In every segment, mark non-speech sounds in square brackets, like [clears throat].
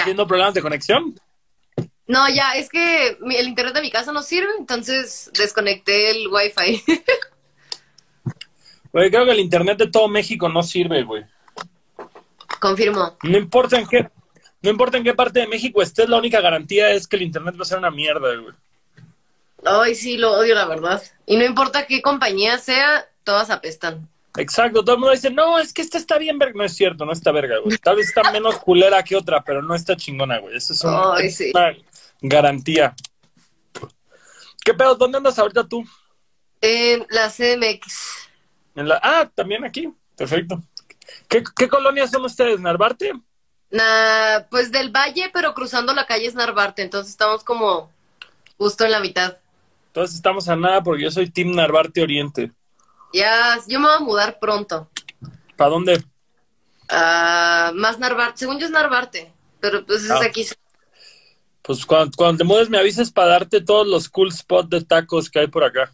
¿Estás teniendo problemas de conexión? No, ya, es que el internet de mi casa no sirve, entonces desconecté el wifi. [laughs] Güey, creo que el internet de todo México no sirve, güey. Confirmo. No importa en qué, no importa en qué parte de México estés, la única garantía es que el internet va a ser una mierda, güey. Ay, sí, lo odio, la verdad. Y no importa qué compañía sea, todas apestan. Exacto, todo el mundo dice, no, es que esta está bien verga. No es cierto, no está verga, güey. Tal vez está menos culera que otra, pero no está chingona, güey. Eso es, una, Ay, sí. una garantía. ¿Qué pedo? ¿Dónde andas ahorita tú? En la CMX. En la... Ah, también aquí. Perfecto. ¿Qué, qué colonias son ustedes? ¿Narvarte? Nah, pues del valle, pero cruzando la calle es Narvarte, entonces estamos como justo en la mitad. Entonces estamos a nada porque yo soy Team Narvarte Oriente. Ya, yo me voy a mudar pronto. ¿Para dónde? Ah, más Narvarte, según yo es Narvarte, pero pues es Ah. aquí. Pues cuando, cuando te mudes me avises para darte todos los cool spots de tacos que hay por acá.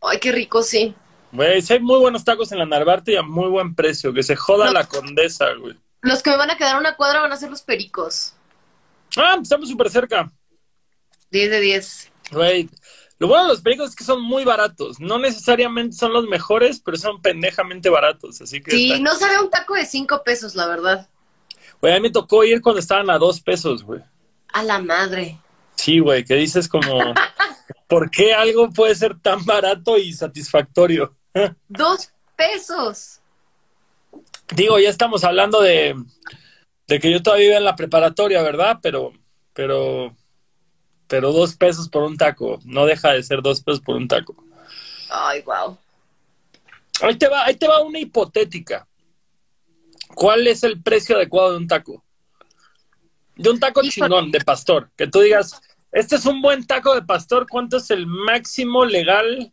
Ay, qué rico, sí. Güey, sí hay muy buenos tacos en la Narvarte y a muy buen precio. Que se joda No. la condesa, güey. Los que me van a quedar a una cuadra van a ser los pericos. Ah, pues estamos súper cerca. 10 de 10. Güey, lo bueno de los pericos es que son muy baratos. No necesariamente son los mejores, pero son pendejamente baratos. Así que. Sí, no sabe un taco de 5 pesos, la verdad. Güey, a mí me tocó ir cuando estaban a dos pesos, güey. A la madre. Sí, güey, que dices como. [laughs] ¿Por qué algo puede ser tan barato y satisfactorio? [laughs] Dos pesos. Digo, ya estamos hablando de, de que yo todavía iba en la preparatoria, ¿verdad? Pero, pero, pero dos pesos por un taco. No deja de ser dos pesos por un taco. Ay, wow. Ahí te va, ahí te va una hipotética. ¿Cuál es el precio adecuado de un taco? De un taco chingón, de pastor. Que tú digas, este es un buen taco de pastor, ¿cuánto es el máximo legal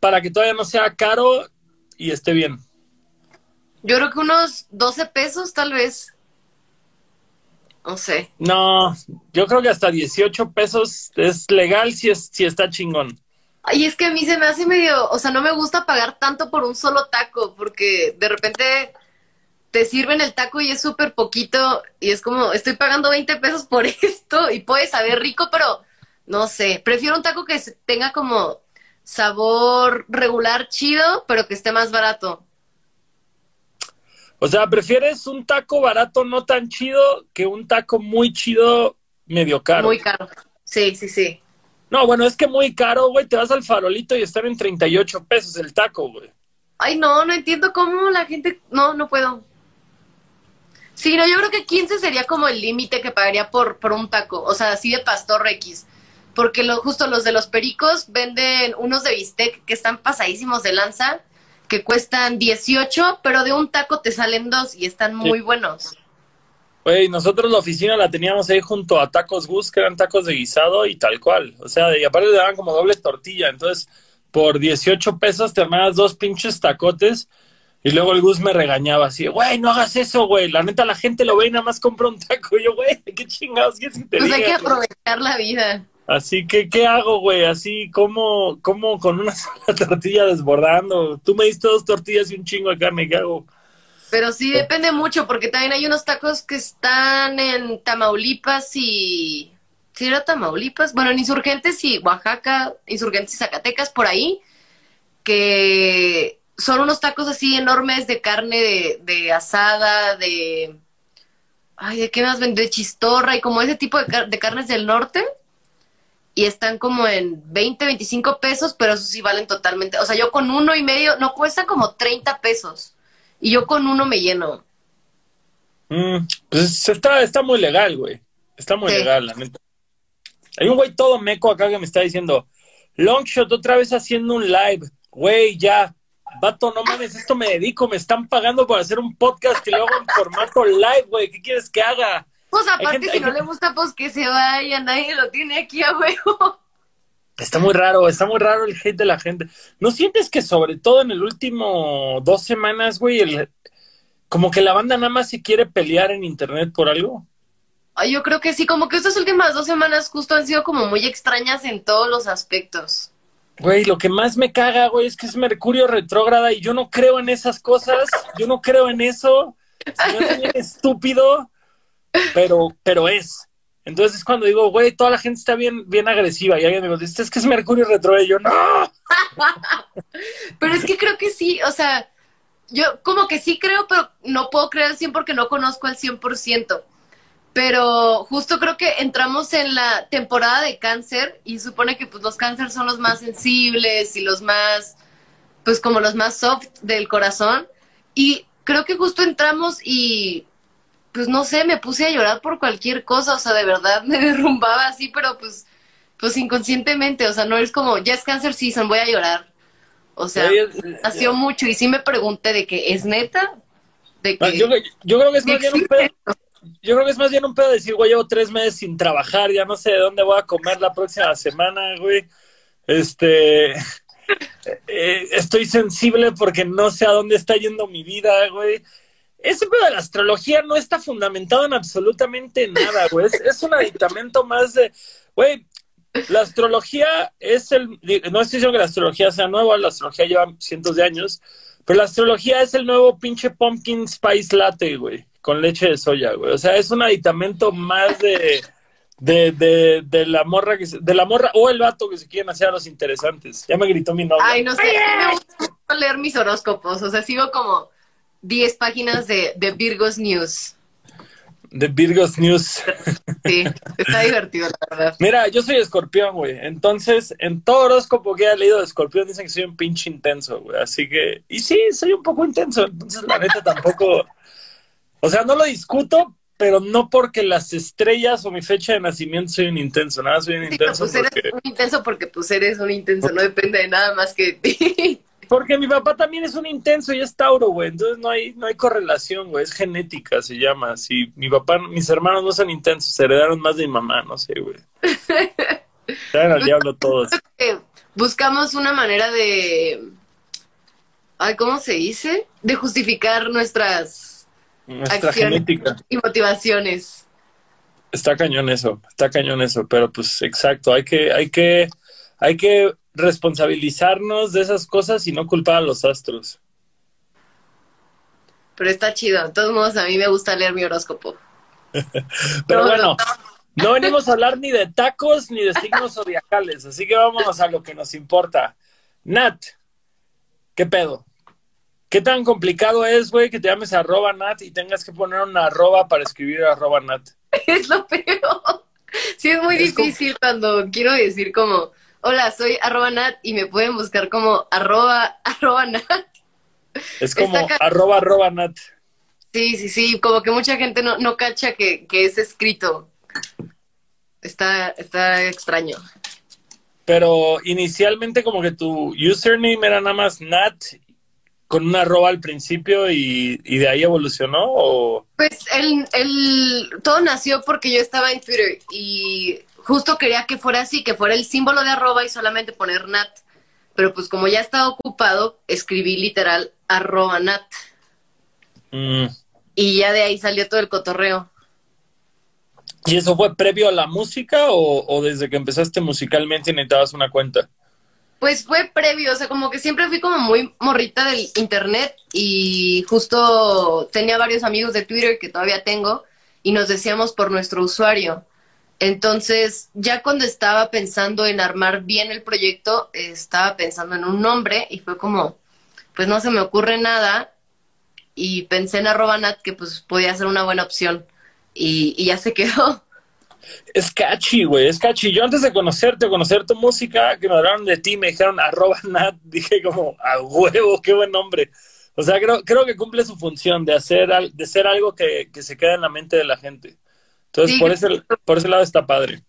para que todavía no sea caro y esté bien? Yo creo que unos 12 pesos, tal vez. No sé. No, yo creo que hasta 18 pesos es legal si, es, si está chingón. Ay, es que a mí se me hace medio, o sea, no me gusta pagar tanto por un solo taco, porque de repente te sirven el taco y es súper poquito y es como, estoy pagando 20 pesos por [laughs] esto y puede saber rico, pero no sé, prefiero un taco que se- tenga como sabor regular chido, pero que esté más barato. O sea, prefieres un taco barato no tan chido que un taco muy chido medio caro. Muy caro. Sí, sí, sí. No, bueno, es que muy caro, güey. Te vas al farolito y están en 38 pesos el taco, güey. Ay, no, no entiendo cómo la gente, no, no puedo. Sí, no, yo creo que 15 sería como el límite que pagaría por, por un taco, o sea, así de pastor X. Porque lo, justo los de los pericos venden unos de bistec que están pasadísimos de lanza, que cuestan 18, pero de un taco te salen dos y están muy buenos. Güey, nosotros la oficina la teníamos ahí junto a Tacos Gus, que eran tacos de guisado y tal cual. O sea, y aparte le daban como doble tortilla. Entonces, por 18 pesos te armabas dos pinches tacotes. Y luego el Gus me regañaba así, güey, no hagas eso, güey. La neta, la gente lo ve y nada más compra un taco. Y [laughs] yo, güey, qué chingados que te Pues hay que güey? aprovechar la vida. Así que, ¿qué hago, güey? Así, como como con una [laughs] sola tortilla desbordando? Tú me diste dos tortillas y un chingo de carne, ¿qué hago? Pero sí depende mucho, porque también hay unos tacos que están en Tamaulipas y... ¿Sí era Tamaulipas? Bueno, en Insurgentes y Oaxaca, Insurgentes y Zacatecas, por ahí, que son unos tacos así enormes de carne de, asada, de... Ay, ¿de qué más? De chistorra y como ese tipo de, de carnes del norte. Y están como en 20, 25 pesos, pero esos sí valen totalmente. O sea, yo con uno y medio, no cuestan como 30 pesos. Y yo con uno me lleno. Mm, pues está, está muy legal, güey. Está muy Sí. legal, la neta. Hay un güey todo meco acá que me está diciendo, Longshot otra vez haciendo un live. Güey, ya. Vato, no mames, esto me dedico, me están pagando por hacer un podcast y luego en formato live, güey. ¿Qué quieres que haga? Pues aparte, gente- si no gente- le gusta, pues que se vaya. Nadie lo tiene aquí a huevo. Está muy raro, está muy raro el hate de la gente. ¿No sientes que sobre todo en el último dos semanas, güey, el- como que la banda nada más se quiere pelear en internet por algo? Ay, yo creo que sí, como que estas últimas dos semanas justo han sido como muy extrañas en todos los aspectos. Güey, lo que más me caga, güey, es que es Mercurio retrógrada y yo no creo en esas cosas, yo no creo en eso. Se me hace bien estúpido, pero, pero es. Entonces es cuando digo, güey, toda la gente está bien, bien agresiva y alguien me dice, es que es Mercurio y yo, no. [laughs] pero es que creo que sí, o sea, yo como que sí creo, pero no puedo creer al 100 porque no conozco al 100%. Pero justo creo que entramos en la temporada de cáncer y supone que pues los cánceres son los más sensibles y los más, pues como los más soft del corazón. Y creo que justo entramos y pues no sé, me puse a llorar por cualquier cosa, o sea, de verdad [laughs] me derrumbaba así, pero pues, pues inconscientemente, o sea, no es como, ya es cáncer season, voy a llorar. O sea, nació mucho y sí me pregunté de que, ¿es neta? De que, yo, creo que es más bien un pedo. Yo creo que es más bien un pedo decir, güey, llevo tres meses sin trabajar, ya no sé de dónde voy a comer la próxima semana, güey. Este, [laughs] eh, estoy sensible porque no sé a dónde está yendo mi vida, güey ese pedo de la astrología no está fundamentado en absolutamente nada, güey. Es, un aditamento más de, güey, la astrología es el, no estoy diciendo que la astrología sea nueva, la astrología lleva cientos de años, pero la astrología es el nuevo pinche pumpkin spice latte, güey, con leche de soya, güey. O sea, es un aditamento más de, de, de, de la morra que de la morra o el vato que se quieren hacer a los interesantes. Ya me gritó mi novia. Ay, no sé, me gusta leer mis horóscopos, o sea, sigo como 10 páginas de, de Virgos News. De Virgos News. Sí, está [laughs] divertido, la verdad. Mira, yo soy escorpión, güey. Entonces, en todo horóscopo que he leído de escorpión dicen que soy un pinche intenso, güey. Así que, y sí, soy un poco intenso. Entonces, la neta tampoco. O sea, no lo discuto, pero no porque las estrellas o mi fecha de nacimiento soy un intenso. Nada, soy un intenso. Pues eres un intenso porque pues eres un intenso. No depende de nada más que ti. Porque mi papá también es un intenso y es Tauro, güey. Entonces no hay, no hay correlación, güey. Es genética, se llama. Si mi papá, mis hermanos no son intensos, se heredaron más de mi mamá, no sé, güey. [laughs] Traen al diablo todos. Buscamos una manera de. Ay, ¿cómo se dice? De justificar nuestras Nuestra genética. y motivaciones. Está cañón eso, está cañón eso, pero pues exacto, hay que, hay que, hay que responsabilizarnos de esas cosas y no culpar a los astros. Pero está chido. De todos modos, a mí me gusta leer mi horóscopo. [laughs] Pero bueno, no. venimos a hablar ni de tacos ni de signos zodiacales, así que vámonos a lo que nos importa. Nat, ¿qué pedo? ¿Qué tan complicado es, güey, que te llames arroba Nat y tengas que poner una arroba para escribir arroba Nat? [laughs] Es lo peor. Sí, es muy difícil cuando quiero decir como hola, soy arroba Nat y me pueden buscar como arroba, [laughs] arroba Nat. Es como arroba arroba Nat. Sí, sí, sí, como que mucha gente no, no cacha que, que es escrito. Está, está extraño. Pero inicialmente como que tu username era nada más Nat con una arroba al principio y, y de ahí evolucionó o... Pues el, el, todo nació porque yo estaba en Twitter y justo quería que fuera así, que fuera el símbolo de arroba y solamente poner nat. Pero pues como ya estaba ocupado, escribí literal arroba nat. Mm. Y ya de ahí salió todo el cotorreo. ¿Y eso fue previo a la música o, desde que empezaste musicalmente necesitabas una cuenta? Pues fue previo, o sea, como que siempre fui como muy morrita del internet y justo tenía varios amigos de Twitter que todavía tengo y nos decíamos por nuestro usuario. Entonces, ya cuando estaba pensando en armar bien el proyecto, estaba pensando en un nombre y fue como, pues no se me ocurre nada y pensé en arroba nat que pues podía ser una buena opción y, ya se quedó. Es catchy, güey, es catchy. Yo antes de conocerte, conocer tu música, que me hablaron de ti, me dijeron arroba nat, [laughs] dije como, a huevo, qué buen nombre. O sea, creo, creo que cumple su función de hacer, de ser algo que, que se queda en la mente de la gente. Entonces, por, ese, por ese lado está padre.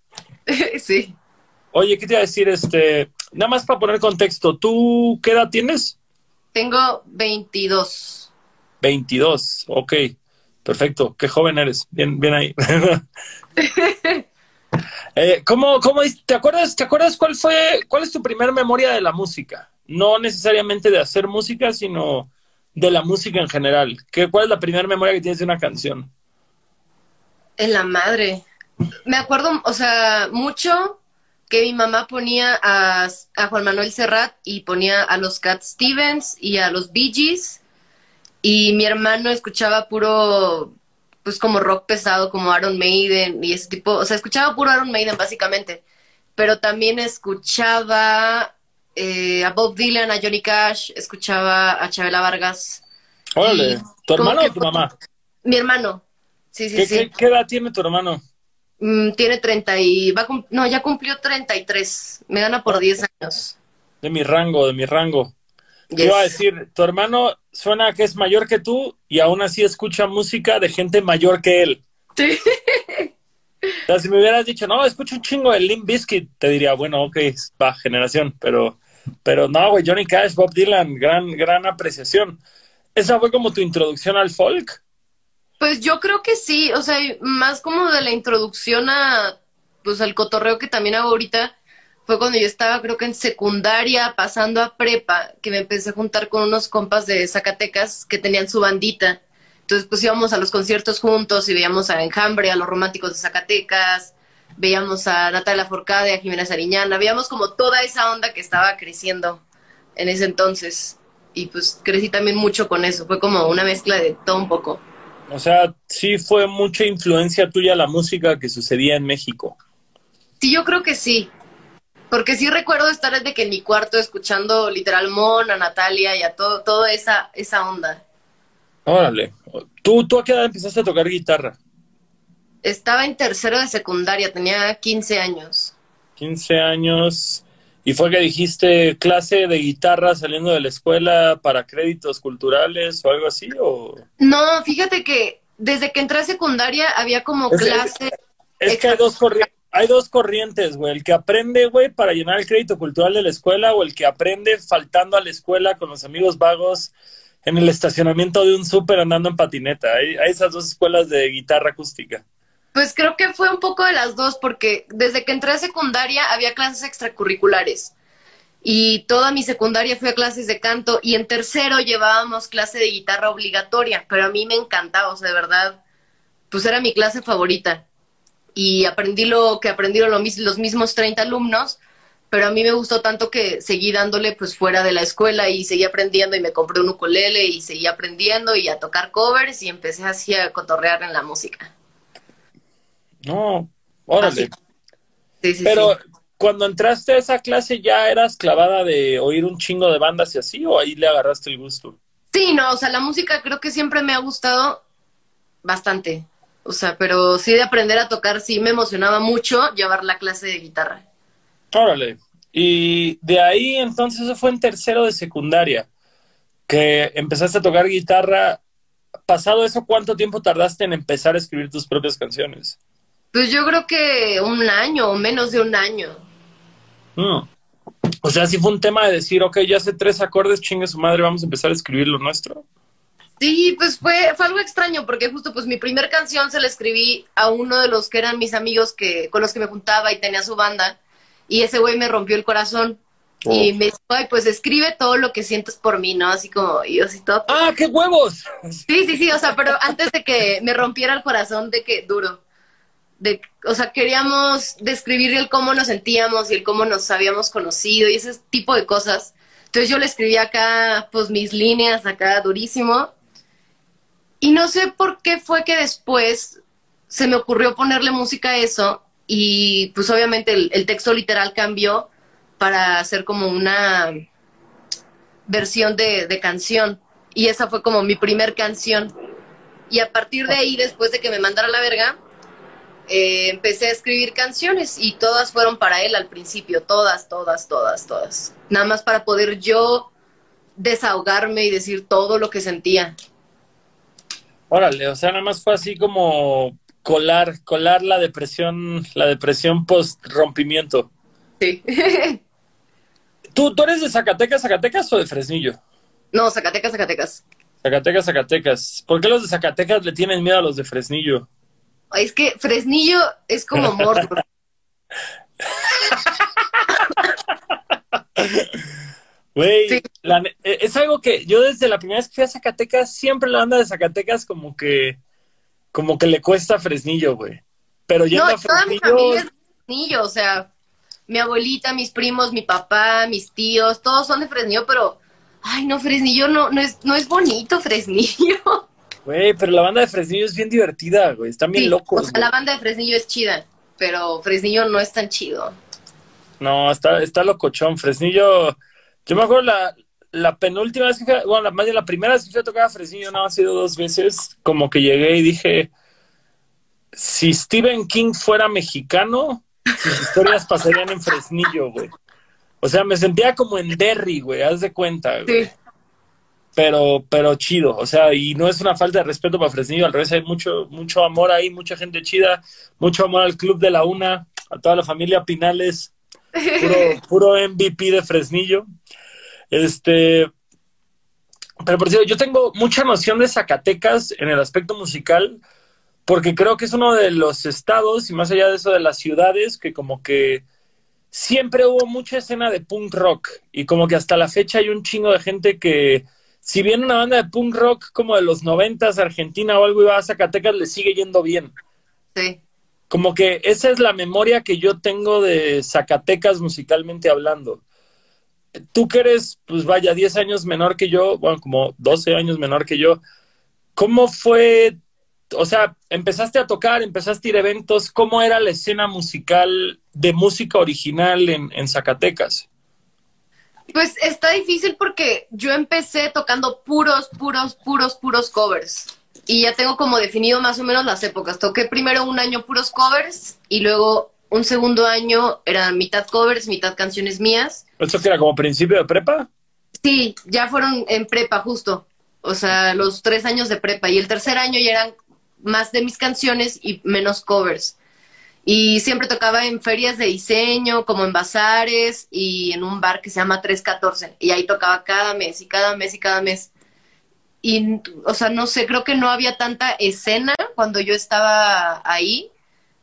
[laughs] sí. Oye, ¿qué te iba a decir? Este, nada más para poner contexto, ¿tú qué edad tienes? Tengo 22. 22, ok. Perfecto, qué joven eres. Bien, bien ahí. [laughs] eh, ¿cómo, cómo, te acuerdas, te acuerdas cuál fue, cuál es tu primera memoria de la música? No necesariamente de hacer música, sino de la música en general. ¿Qué, ¿Cuál es la primera memoria que tienes de una canción? En la madre. Me acuerdo, o sea, mucho que mi mamá ponía a, Juan Manuel Serrat y ponía a los Cat Stevens y a los Bee Gees. Y mi hermano escuchaba puro pues como rock pesado, como Iron Maiden y ese tipo, o sea, escuchaba puro Iron Maiden básicamente, pero también escuchaba eh, a Bob Dylan, a Johnny Cash, escuchaba a Chabela Vargas. Órale, ¿tu hermano o tu mamá? Mi hermano, sí, sí, ¿Qué, sí. qué, qué edad tiene tu hermano? Mm, tiene 30 y va a no, ya cumplió 33, me gana por 10 años. De mi rango, de mi rango. Yes. iba a decir, tu hermano suena que es mayor que tú y aún así escucha música de gente mayor que él. Sí. O sea, si me hubieras dicho, no, escucho un chingo de Limp Bizkit, te diría, bueno, ok, va, generación, pero, pero no, güey, Johnny Cash, Bob Dylan, gran, gran apreciación. ¿Esa fue como tu introducción al folk? Pues yo creo que sí, o sea, más como de la introducción a, pues al cotorreo que también hago ahorita, fue cuando yo estaba creo que en secundaria, pasando a prepa, que me empecé a juntar con unos compas de Zacatecas que tenían su bandita. Entonces pues íbamos a los conciertos juntos y veíamos a Enjambre, a los románticos de Zacatecas, veíamos a Natalia Forcade, a Jimena Sariñana, veíamos como toda esa onda que estaba creciendo en ese entonces. Y pues crecí también mucho con eso, fue como una mezcla de todo un poco. O sea, sí fue mucha influencia tuya la música que sucedía en México. Sí, yo creo que sí. Porque sí recuerdo estar desde que en mi cuarto escuchando literal Mon, a Natalia y a todo, toda esa, esa onda. Órale. ¿Tú, ¿Tú a qué edad empezaste a tocar guitarra? Estaba en tercero de secundaria, tenía 15 años. 15 años. ¿Y fue que dijiste clase de guitarra saliendo de la escuela para créditos culturales o algo así? ¿O... No, fíjate que desde que entré a secundaria había como Es- clase. Es que hay dos, hay dos corrientes, güey. El que aprende, güey, para llenar el crédito cultural de la escuela o el que aprende faltando a la escuela con los amigos vagos en el estacionamiento de un súper andando en patineta. Hay, hay esas dos escuelas de guitarra acústica. Pues creo que fue un poco de las dos, porque desde que entré a secundaria había clases extracurriculares. Y toda mi secundaria fui a clases de canto y en tercero llevábamos clase de guitarra obligatoria, pero a mí me encantaba, o sea, de verdad, pues era mi clase favorita. Y aprendí lo que aprendieron los mismos 30 alumnos, pero a mí me gustó tanto que seguí dándole pues fuera de la escuela y seguí aprendiendo y me compré un ukulele y seguí aprendiendo y a tocar covers y empecé así a cotorrear en la música. No, órale. Sí, sí, Pero sí. cuando entraste a esa clase ya eras clavada de oír un chingo de bandas y así, o ahí le agarraste el gusto. Sí, no, o sea, la música creo que siempre me ha gustado bastante. O sea, pero sí de aprender a tocar, sí me emocionaba mucho llevar la clase de guitarra. Órale. Y de ahí entonces eso fue en tercero de secundaria, que empezaste a tocar guitarra. Pasado eso, ¿cuánto tiempo tardaste en empezar a escribir tus propias canciones? Pues yo creo que un año o menos de un año. Mm. O sea, sí fue un tema de decir, ok, ya sé tres acordes, chingue su madre, vamos a empezar a escribir lo nuestro. Sí, pues fue, fue algo extraño porque justo pues mi primer canción se la escribí a uno de los que eran mis amigos que, con los que me juntaba y tenía su banda y ese güey me rompió el corazón y me dijo, ay, pues escribe todo lo que sientes por mí, ¿no? Así como, yo así todo. ¡Ah, qué huevos! Sí, sí, sí, o sea, pero antes de que me rompiera el corazón de que duro. De, o sea, queríamos describir el cómo nos sentíamos y el cómo nos habíamos conocido y ese tipo de cosas. Entonces yo le escribí acá, pues mis líneas acá durísimo. Y no sé por qué fue que después se me ocurrió ponerle música a eso y pues obviamente el, el texto literal cambió para hacer como una versión de, de canción. Y esa fue como mi primer canción. Y a partir de ahí, después de que me mandara la verga, eh, empecé a escribir canciones y todas fueron para él al principio, todas, todas, todas, todas. Nada más para poder yo desahogarme y decir todo lo que sentía. Órale, o sea, nada más fue así como colar, colar la depresión, la depresión post rompimiento. Sí. [laughs] ¿Tú, ¿Tú eres de Zacatecas, Zacatecas o de Fresnillo? no, Zacatecas, Zacatecas. Zacatecas, Zacatecas. ¿Por qué los de Zacatecas le tienen miedo a los de Fresnillo? Es que Fresnillo es como Mordor. Güey, Sí. eh, es algo que yo desde la primera vez que fui a Zacatecas, siempre la banda de Zacatecas como que, como que le cuesta Fresnillo, güey. Pero yendo No, toda mi familia es de Fresnillo, o sea, mi abuelita, mis primos, mi papá, mis tíos, todos son de Fresnillo, pero, ay, no, Fresnillo no, no es, no es bonito, Fresnillo. Güey, pero la banda de Fresnillo es bien divertida, güey. Están bien Sí, locos. O sea, güey. la banda de Fresnillo es chida, pero Fresnillo no es tan chido. No, está, está locochón. Fresnillo. Yo me acuerdo la, la penúltima vez que fui, bueno, la, más bien la primera vez que fui a tocar a Fresnillo, nada más ha sido dos veces. Como que llegué y dije: si Stephen King fuera mexicano, sus historias pasarían en Fresnillo, güey. O sea, me sentía como en Derry, güey, haz de cuenta, güey. Sí. Pero, pero chido, o sea, y no es una falta de respeto para Fresnillo, al revés, hay mucho, mucho amor ahí, mucha gente chida, mucho amor al Club de la Una, a toda la familia Pinales, puro, [laughs] puro MVP de Fresnillo. Este, pero por cierto, yo tengo mucha noción de Zacatecas en el aspecto musical, porque creo que es uno de los estados, y más allá de eso de las ciudades, que como que siempre hubo mucha escena de punk rock, y como que hasta la fecha hay un chingo de gente que, si bien una banda de punk rock como de los noventas, Argentina o algo iba a Zacatecas, le sigue yendo bien. Sí. Como que esa es la memoria que yo tengo de Zacatecas musicalmente hablando. Tú que eres, pues vaya, 10 años menor que yo, bueno, como 12 años menor que yo, ¿cómo fue? O sea, empezaste a tocar, empezaste a ir a eventos, ¿cómo era la escena musical de música original en, en Zacatecas? Pues está difícil porque yo empecé tocando puros, puros, puros, puros covers. Y ya tengo como definido más o menos las épocas. Toqué primero un año puros covers y luego un segundo año era mitad covers, mitad canciones mías. ¿Eso que era como principio de prepa? Sí, ya fueron en prepa justo. O sea, los tres años de prepa. Y el tercer año ya eran más de mis canciones y menos covers. Y siempre tocaba en ferias de diseño, como en bazares y en un bar que se llama 314. Y ahí tocaba cada mes y cada mes y cada mes. Y, o sea, no sé, creo que no había tanta escena cuando yo estaba ahí.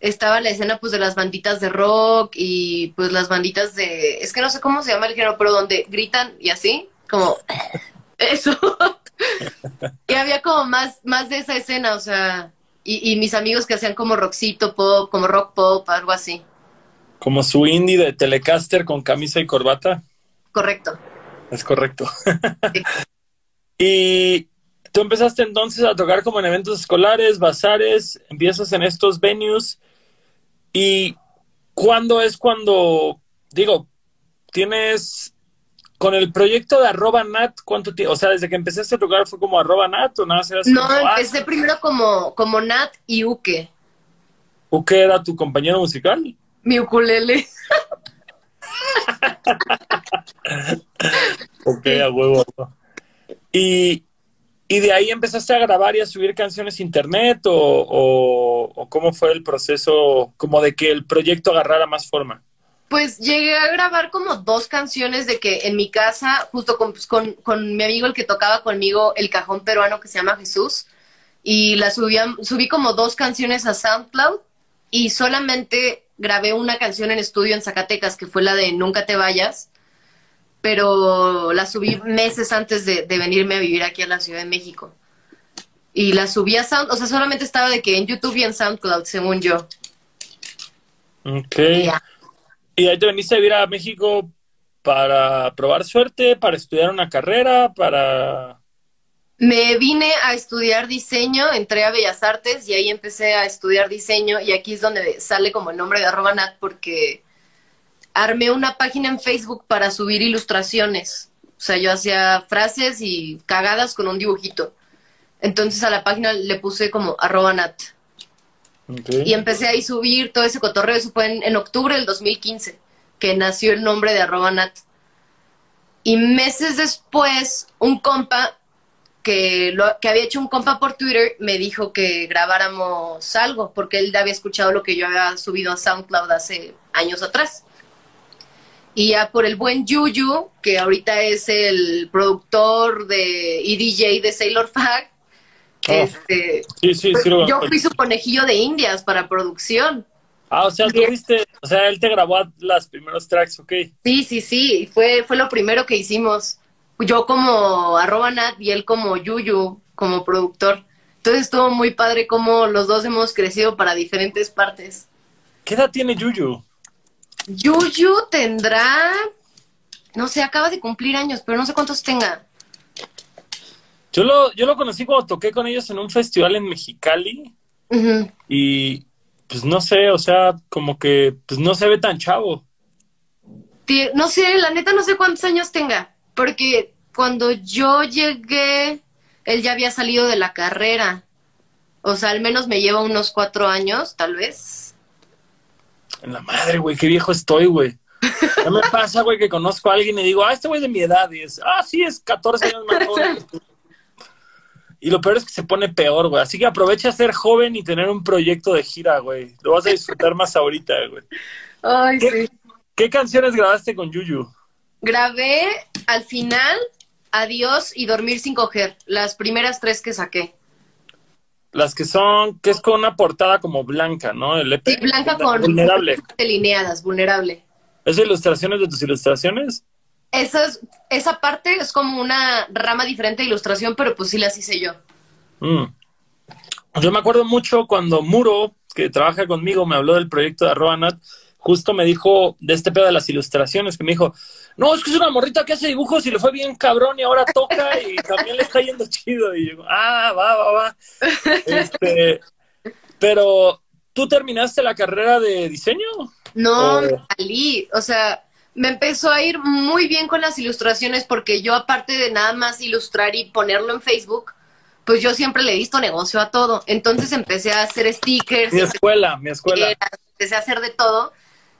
Estaba la escena pues de las banditas de rock y pues las banditas de... Es que no sé cómo se llama el género, pero donde gritan y así, como... [laughs] Eso. [laughs] y había como más, más de esa escena, o sea... Y, y mis amigos que hacían como rockcito pop, como rock pop, algo así. Como su indie de Telecaster con camisa y corbata. Correcto. Es correcto. [laughs] Sí. y tú empezaste entonces a tocar como en eventos escolares, bazares, empiezas en estos venues. ¿Y cuándo es cuando, digo, tienes con el proyecto de arroba nat, ¿cuánto tiempo? O sea, desde que empezaste a tocar fue como arroba nat o nada, eras No, como, ah, empecé primero como, como Nat y Uke, ¿o qué era tu compañero musical? mi ukulele. [laughs] Ok, a huevo. Y, y de ahí empezaste a grabar y a subir canciones a internet o, o, o cómo fue el proceso como de que el proyecto agarrara más forma. Pues llegué a grabar como dos canciones de que en mi casa, justo con, pues, con, con mi amigo el que tocaba conmigo el cajón peruano que se llama Jesús, y la subía, subí como dos canciones a SoundCloud y solamente grabé una canción en estudio en Zacatecas, que fue la de Nunca te vayas, pero la subí meses antes de, de venirme a vivir aquí a la Ciudad de México. Y la subí a Sound, o sea, solamente estaba de que en YouTube y en SoundCloud, según yo. Ok. ¿Y ahí te veniste a vivir a México para probar suerte, para estudiar una carrera, para... Me vine a estudiar diseño, entré a Bellas Artes y ahí empecé a estudiar diseño y aquí es donde sale como el nombre de arroba nat porque armé una página en Facebook para subir ilustraciones. O sea, yo hacía frases y cagadas con un dibujito. Entonces a la página le puse como arroba nat. Y empecé ahí a subir todo ese cotorreo. Eso fue en, en octubre del 2015, que nació el nombre de arroba nat. Y meses después, un compa que, lo, que había hecho un compa por Twitter me dijo que grabáramos algo, porque él había escuchado lo que yo había subido a SoundCloud hace años atrás. Y ya por el buen Yuyu, que ahorita es el productor de, y DJ de Sailor Fag, Oh. este, Sí, sí, sí. lo- yo fui su conejillo de indias para producción. Ah, o sea, tú viste, o sea, él te grabó las primeros tracks, ok. Sí, sí, sí, fue, fue lo primero que hicimos. Yo como arroba nat y él como Yuyu, como productor. Entonces estuvo muy padre como los dos hemos crecido para diferentes partes. ¿Qué edad tiene Yuyu? Yuyu tendrá, no sé, acaba de cumplir años, pero no sé cuántos tenga. Yo lo, yo lo conocí cuando toqué con ellos en un festival en Mexicali. Y pues no sé, o sea, como que pues no se ve tan chavo. No sé, la neta no sé cuántos años tenga, porque cuando yo llegué, él ya había salido de la carrera. O sea, al menos me lleva unos cuatro años, tal vez. En la madre, güey, qué viejo estoy, güey. ¿Qué me pasa, güey, que conozco a alguien y digo, ah, este güey de mi edad. Y es, ah, sí, es 14 años más joven Y lo peor es que se pone peor, güey. Así que aprovecha a ser joven y tener un proyecto de gira, güey. Lo vas a disfrutar más ahorita, güey. Ay, ¿Qué, sí. ¿Qué canciones grabaste con Yuyu? Grabé al final Adiós y Dormir sin coger. Las primeras tres que saqué. Las que son, que es con una portada como blanca, ¿no? El EP. Sí, blanca con vulnerable. [laughs] delineadas, vulnerable. ¿Esas ilustraciones de tus ilustraciones? Esa, es, esa parte es como una rama diferente de ilustración, pero pues sí las hice yo. Mm. Yo me acuerdo mucho cuando Muro, que trabaja conmigo, me habló del proyecto de Arrobanat, justo me dijo de este pedo de las ilustraciones, que me dijo, no, es que es una morrita que hace dibujos y le fue bien cabrón y ahora toca y también le está yendo chido. Y yo, ah, va, va, va. Este, pero, ¿tú terminaste la carrera de diseño? No, salí. O sea, me empezó a ir muy bien con las ilustraciones porque yo, aparte de nada más ilustrar y ponerlo en Facebook, pues yo siempre le he visto negocio a todo. Entonces empecé a hacer stickers. Mi escuela, mi escuela. Empecé a hacer de todo.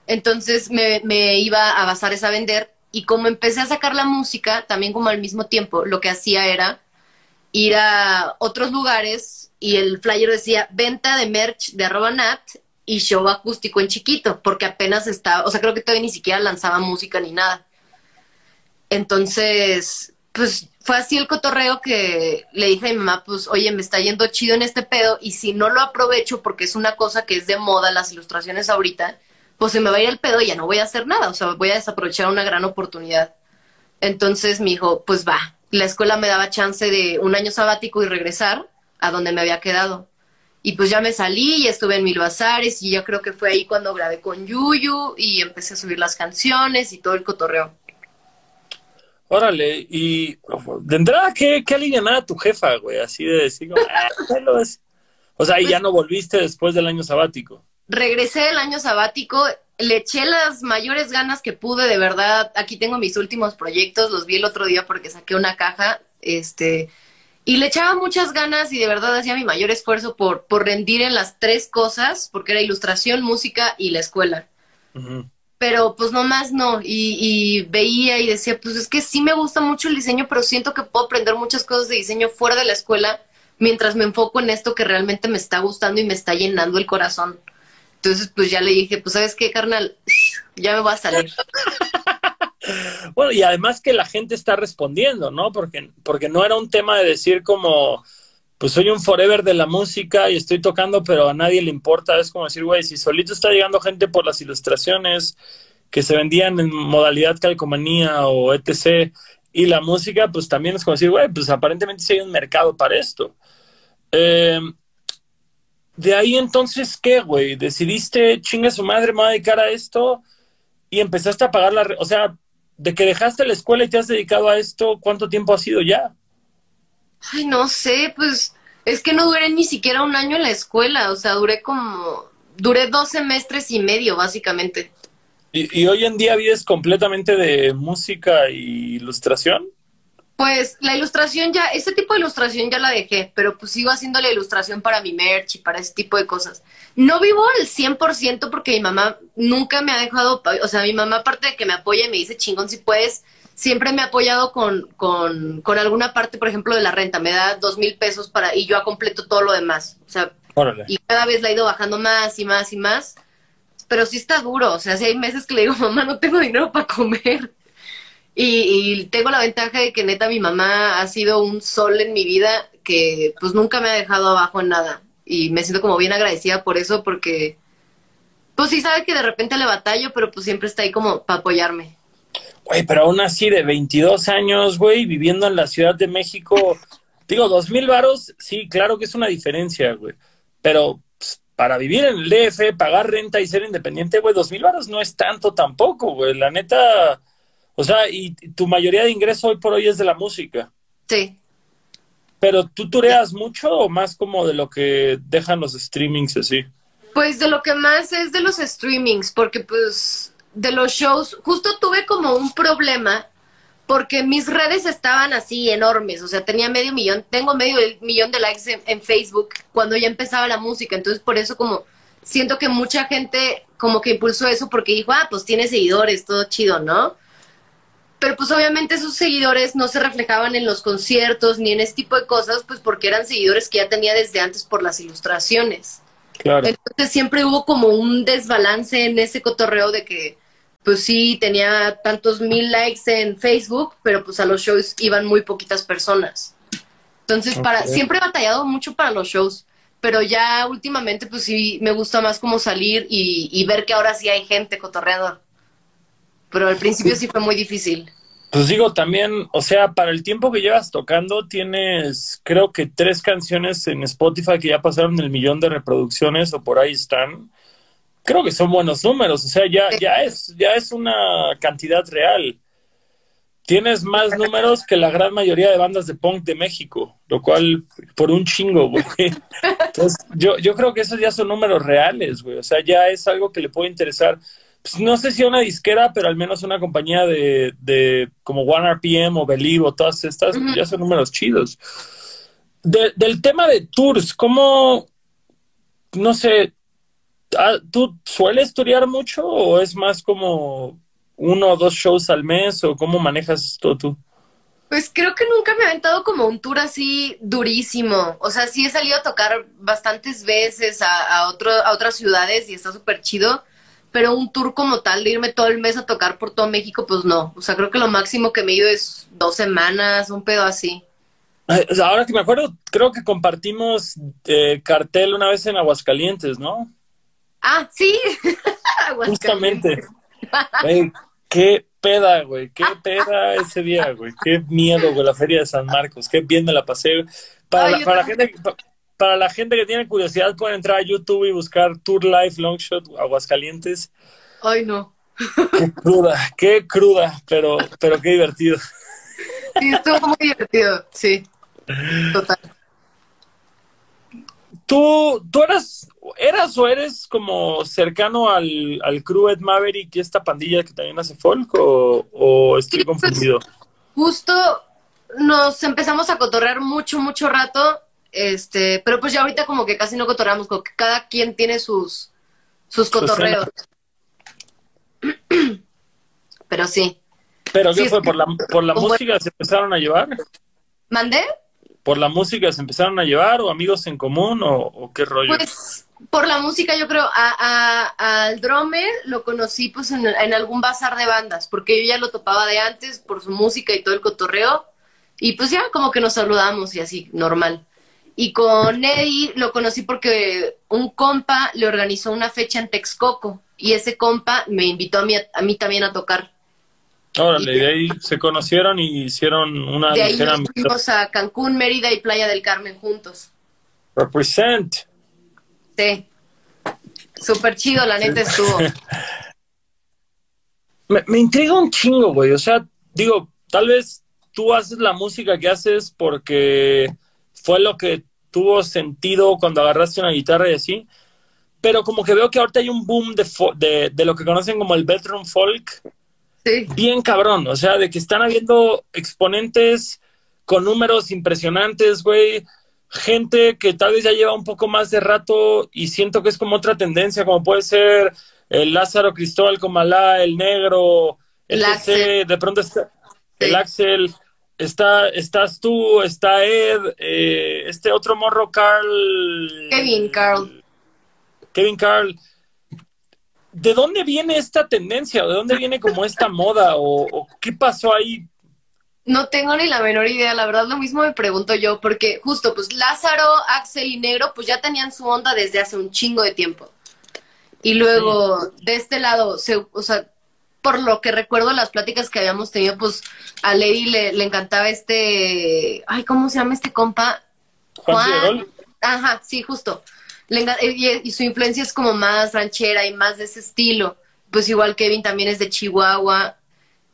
Entonces me, me iba a bazares a vender y como empecé a sacar la música, también como al mismo tiempo, lo que hacía era ir a otros lugares y el flyer decía venta de merch de arroba nat y show acústico en chiquito, porque apenas estaba, o sea, creo que todavía ni siquiera lanzaba música ni nada. Entonces, pues fue así el cotorreo que le dije a mi mamá, pues, oye, me está yendo chido en este pedo y si no lo aprovecho porque es una cosa que es de moda las ilustraciones ahorita, pues se me va a ir el pedo y ya no voy a hacer nada, o sea, voy a desaprovechar una gran oportunidad. Entonces me dijo, pues va, la escuela me daba chance de un año sabático y regresar a donde me había quedado. Y pues ya me salí y estuve en Mil Bazares y yo creo que fue ahí cuando grabé con Yuyu y empecé a subir las canciones y todo el cotorreo. Órale, y de entrada, ¿qué, qué alivianada tu jefa, güey? Así de decir, ah, [laughs] o sea, y ya no volviste después del año sabático regresé del año sabático, le eché las mayores ganas que pude, de verdad. Aquí tengo mis últimos proyectos, los vi el otro día porque saqué una caja, este, y le echaba muchas ganas y de verdad hacía mi mayor esfuerzo por, por rendir en las tres cosas, porque era ilustración, música y la escuela. Pero pues nomás no, y, y veía y decía, pues es que sí me gusta mucho el diseño, pero siento que puedo aprender muchas cosas de diseño fuera de la escuela mientras me enfoco en esto que realmente me está gustando y me está llenando el corazón. Entonces, pues ya le dije, pues sabes qué, carnal, ya me voy a salir. [laughs] bueno, y además que la gente está respondiendo, ¿no? Porque, porque no era un tema de decir como, pues soy un forever de la música y estoy tocando, pero a nadie le importa. Es como decir, güey, si solito está llegando gente por las ilustraciones que se vendían en modalidad calcomanía o etc. Y la música, pues también es como decir, güey, pues aparentemente sí hay un mercado para esto. Eh, de ahí entonces, ¿qué, güey? Decidiste, chinga su madre, me voy a dedicar a esto y empezaste a pagar la... O sea, de que dejaste la escuela y te has dedicado a esto, ¿cuánto tiempo ha sido ya? Ay, no sé, pues es que no duré ni siquiera un año en la escuela, o sea, duré como... Duré dos semestres y medio, básicamente. ¿Y, y hoy en día vives completamente de música e ilustración? Pues la ilustración ya, ese tipo de ilustración ya la dejé, pero pues sigo haciendo la ilustración para mi merch y para ese tipo de cosas. No vivo al 100% porque mi mamá nunca me ha dejado, o sea, mi mamá aparte de que me apoya y me dice chingón si puedes, siempre me ha apoyado con, con, con alguna parte, por ejemplo, de la renta. Me da dos mil pesos para, y yo completo todo lo demás. O sea, y cada vez la he ido bajando más y más y más. Pero sí está duro, o sea, si hay meses que le digo, mamá, no tengo dinero para comer. Y, tengo la ventaja de que neta mi mamá ha sido un sol en mi vida que pues nunca me ha dejado abajo en nada. Y me siento como bien agradecida por eso porque pues sí sabe que de repente le batallo, pero pues siempre está ahí como para apoyarme. Güey, pero aún así de 22 años, güey, viviendo en la Ciudad de México, [laughs] digo, dos mil varos, sí, claro que es una diferencia, güey. Pero pues, para vivir en el DF, pagar renta y ser independiente, güey, dos mil varos no es tanto tampoco, güey. La neta, o sea, y tu mayoría de ingreso hoy por hoy es de la música. Sí. Pero tú tureas mucho o más como de lo que dejan los streamings así? Pues de lo que más es de los streamings, porque pues de los shows, justo tuve como un problema porque mis redes estaban así enormes, o sea, tenía medio millón, tengo medio millón de likes en, Facebook cuando ya empezaba la música, entonces por eso como siento que mucha gente como que impulsó eso porque dijo, ah, pues tiene seguidores, todo chido, ¿no? Pero pues obviamente esos seguidores no se reflejaban en los conciertos ni en ese tipo de cosas, pues porque eran seguidores que ya tenía desde antes por las ilustraciones. Claro. Entonces siempre hubo como un desbalance en ese cotorreo de que pues sí, tenía tantos mil likes en Facebook, pero pues a los shows iban muy poquitas personas. Entonces, para siempre he batallado mucho para los shows, pero ya últimamente pues sí me gusta más como salir y, ver que ahora sí hay gente cotorreando. Pero al principio sí fue muy difícil. Pues digo, también, o sea, para el tiempo que llevas tocando, tienes creo que tres canciones en Spotify que ya pasaron el millón de reproducciones o por ahí están creo que son buenos números, o sea, ya, ya, es, ya es una cantidad real. Tienes más números que la gran mayoría de bandas de punk de México, lo cual por un chingo, güey. [laughs] Entonces, yo, yo creo que esos ya son números reales, güey. O sea, ya es algo que le puede interesar. Pues, no sé si una disquera, pero al menos una compañía de, de como One RPM o Believe o todas estas, ya son números chidos. del tema de tours, ¿cómo, no sé, Ah, ¿Tú sueles estudiar mucho o es más como uno o dos shows al mes o cómo manejas esto tú? Pues creo que nunca me he aventado como un tour así durísimo. O sea, sí he salido a tocar bastantes veces a, a, otro, a otras ciudades y está súper chido. Pero un tour como tal, de irme todo el mes a tocar por todo México, pues no. O sea, creo que lo máximo que me he ido es dos semanas, un pedo así. Ahora que me acuerdo, creo que compartimos eh, cartel una vez en Aguascalientes, ¿no? Ah, sí. [laughs] Justamente. qué peda, güey. Qué peda ese día, güey. Qué miedo, güey, la feria de San Marcos. Qué bien me la pasé. Para, la, para la gente, para la gente que tiene curiosidad, pueden entrar a YouTube y buscar Tour Life Longshot Aguascalientes. Ay, no. Qué cruda, qué cruda, pero, pero qué divertido. Sí, estuvo muy divertido, sí. Total. ¿Tú, tú eras, eras o eres como cercano al, al crew Ed Maverick y esta pandilla que también hace folk o, estoy pues, confundido? justo nos empezamos a cotorrear mucho, mucho rato, este, pero pues ya ahorita como que casi no cotorreamos, como que cada quien tiene sus, sus cotorreos. [clears throat] pero sí. ¿Pero qué fue? ¿Por la, por la música se empezaron a llevar? ¿Mandé? por la música se empezaron a llevar o amigos en común o, qué rollo? Pues por la música yo creo, al drummer lo conocí pues en, algún bazar de bandas, porque yo ya lo topaba de antes por su música y todo el cotorreo, y pues ya como que nos saludamos y así, normal. Y con Eddie lo conocí porque un compa le organizó una fecha en Texcoco, y ese compa me invitó a mí, a mí también a tocar. Órale, de ahí se conocieron y hicieron una de ahí nos fuimos a Cancún, Mérida y Playa del Carmen juntos. Represent. Sí. Súper chido, la neta estuvo. [laughs] me, me intriga un chingo, güey. O sea, digo, tal vez tú haces la música que haces porque fue lo que tuvo sentido cuando agarraste una guitarra y así. Pero como que veo que ahorita hay un boom de, de, de lo que conocen como el bedroom folk bien cabrón, o sea, de que están habiendo exponentes con números impresionantes, güey, gente que tal vez ya lleva un poco más de rato y siento que es como otra tendencia, como puede ser el Lázaro Cristóbal Comalá, el negro, el, Axel. de pronto está el Axel, está, estás tú, está Ed, eh, este otro morro, Carl. Kevin Carl. Kevin Carl. ¿de dónde viene esta tendencia? ¿De dónde viene como esta [laughs] moda? ¿O, qué pasó ahí? No tengo ni la menor idea, la verdad lo mismo me pregunto yo, porque justo pues Lázaro, Axel y Negro pues ya tenían su onda desde hace un chingo de tiempo. Y luego de este lado, se, o sea, por lo que recuerdo las pláticas que habíamos tenido, pues a Lady le, le encantaba este, ay, ¿cómo se llama este compa? Juan. Ajá, sí, justo y, su influencia es como más ranchera y más de ese estilo. Pues igual Kevin también es de Chihuahua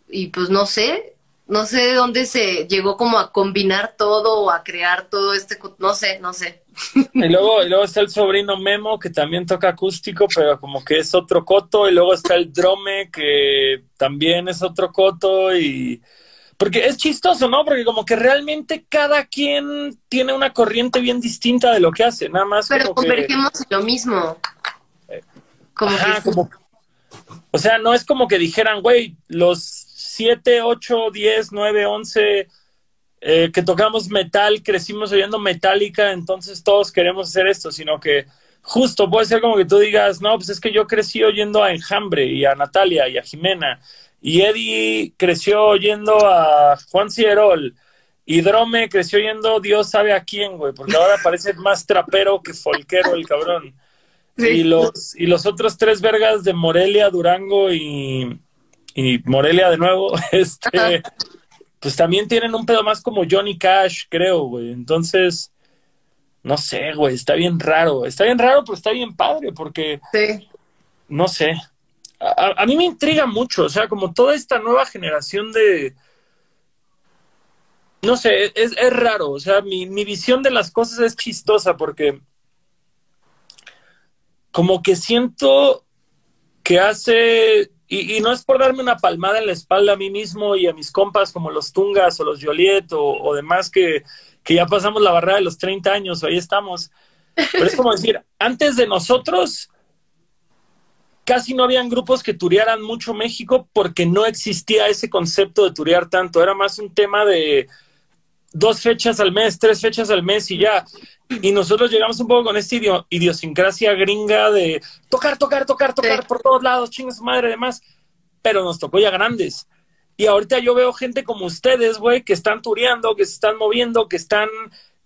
y pues no sé, No sé de dónde se llegó como a combinar todo o a crear todo este, no sé, no sé. [laughs] Y luego, y luego está el sobrino Memo, que también toca acústico, pero como que es otro coto. Y luego está el drome, que también es otro coto. Y. Porque es chistoso, ¿no? Porque como que realmente cada quien tiene una corriente bien distinta de lo que hace, nada más. Pero convergemos en lo mismo. Como como. O sea, no es como que dijeran, güey, los 7, 8, 10, 9, 11 eh, que tocamos metal, crecimos oyendo metálica, entonces todos queremos hacer esto, sino que justo puede ser como que tú digas, no, pues es que yo crecí oyendo a Enjambre y a Natalia y a Jimena, y Eddie creció oyendo a Juan Cierol, y Drome creció oyendo Dios sabe a quién, güey, porque ahora parece más trapero que folquero el cabrón. Y, los, y los otros tres vergas de Morelia, Durango y, y Morelia de nuevo, [laughs] este, pues también tienen un pedo más como Johnny Cash, creo, güey. Entonces, no sé, güey, está bien raro. Está bien raro, pero está bien padre, porque, sí. no sé. A, mí me intriga mucho, o sea, como toda esta nueva generación de... No sé, es, es raro, o sea, mi, mi visión de las cosas es chistosa porque como que siento que hace y, no es por darme una palmada en la espalda a mí mismo y a mis compas como los Tungas o los Joliet o, demás que, ya pasamos la barrera de los 30 años, ahí estamos. Pero es como decir, antes de nosotros casi no habían grupos que turearan mucho México porque no existía ese concepto de turear tanto, era más un tema de dos fechas al mes, tres fechas al mes y ya. Y nosotros llegamos un poco con esta idiosincrasia gringa de tocar, tocar, tocar, tocar por todos lados, chingas madre, demás. Pero nos tocó ya grandes. Y ahorita yo veo gente como ustedes, güey, que están tureando, que se están moviendo, que están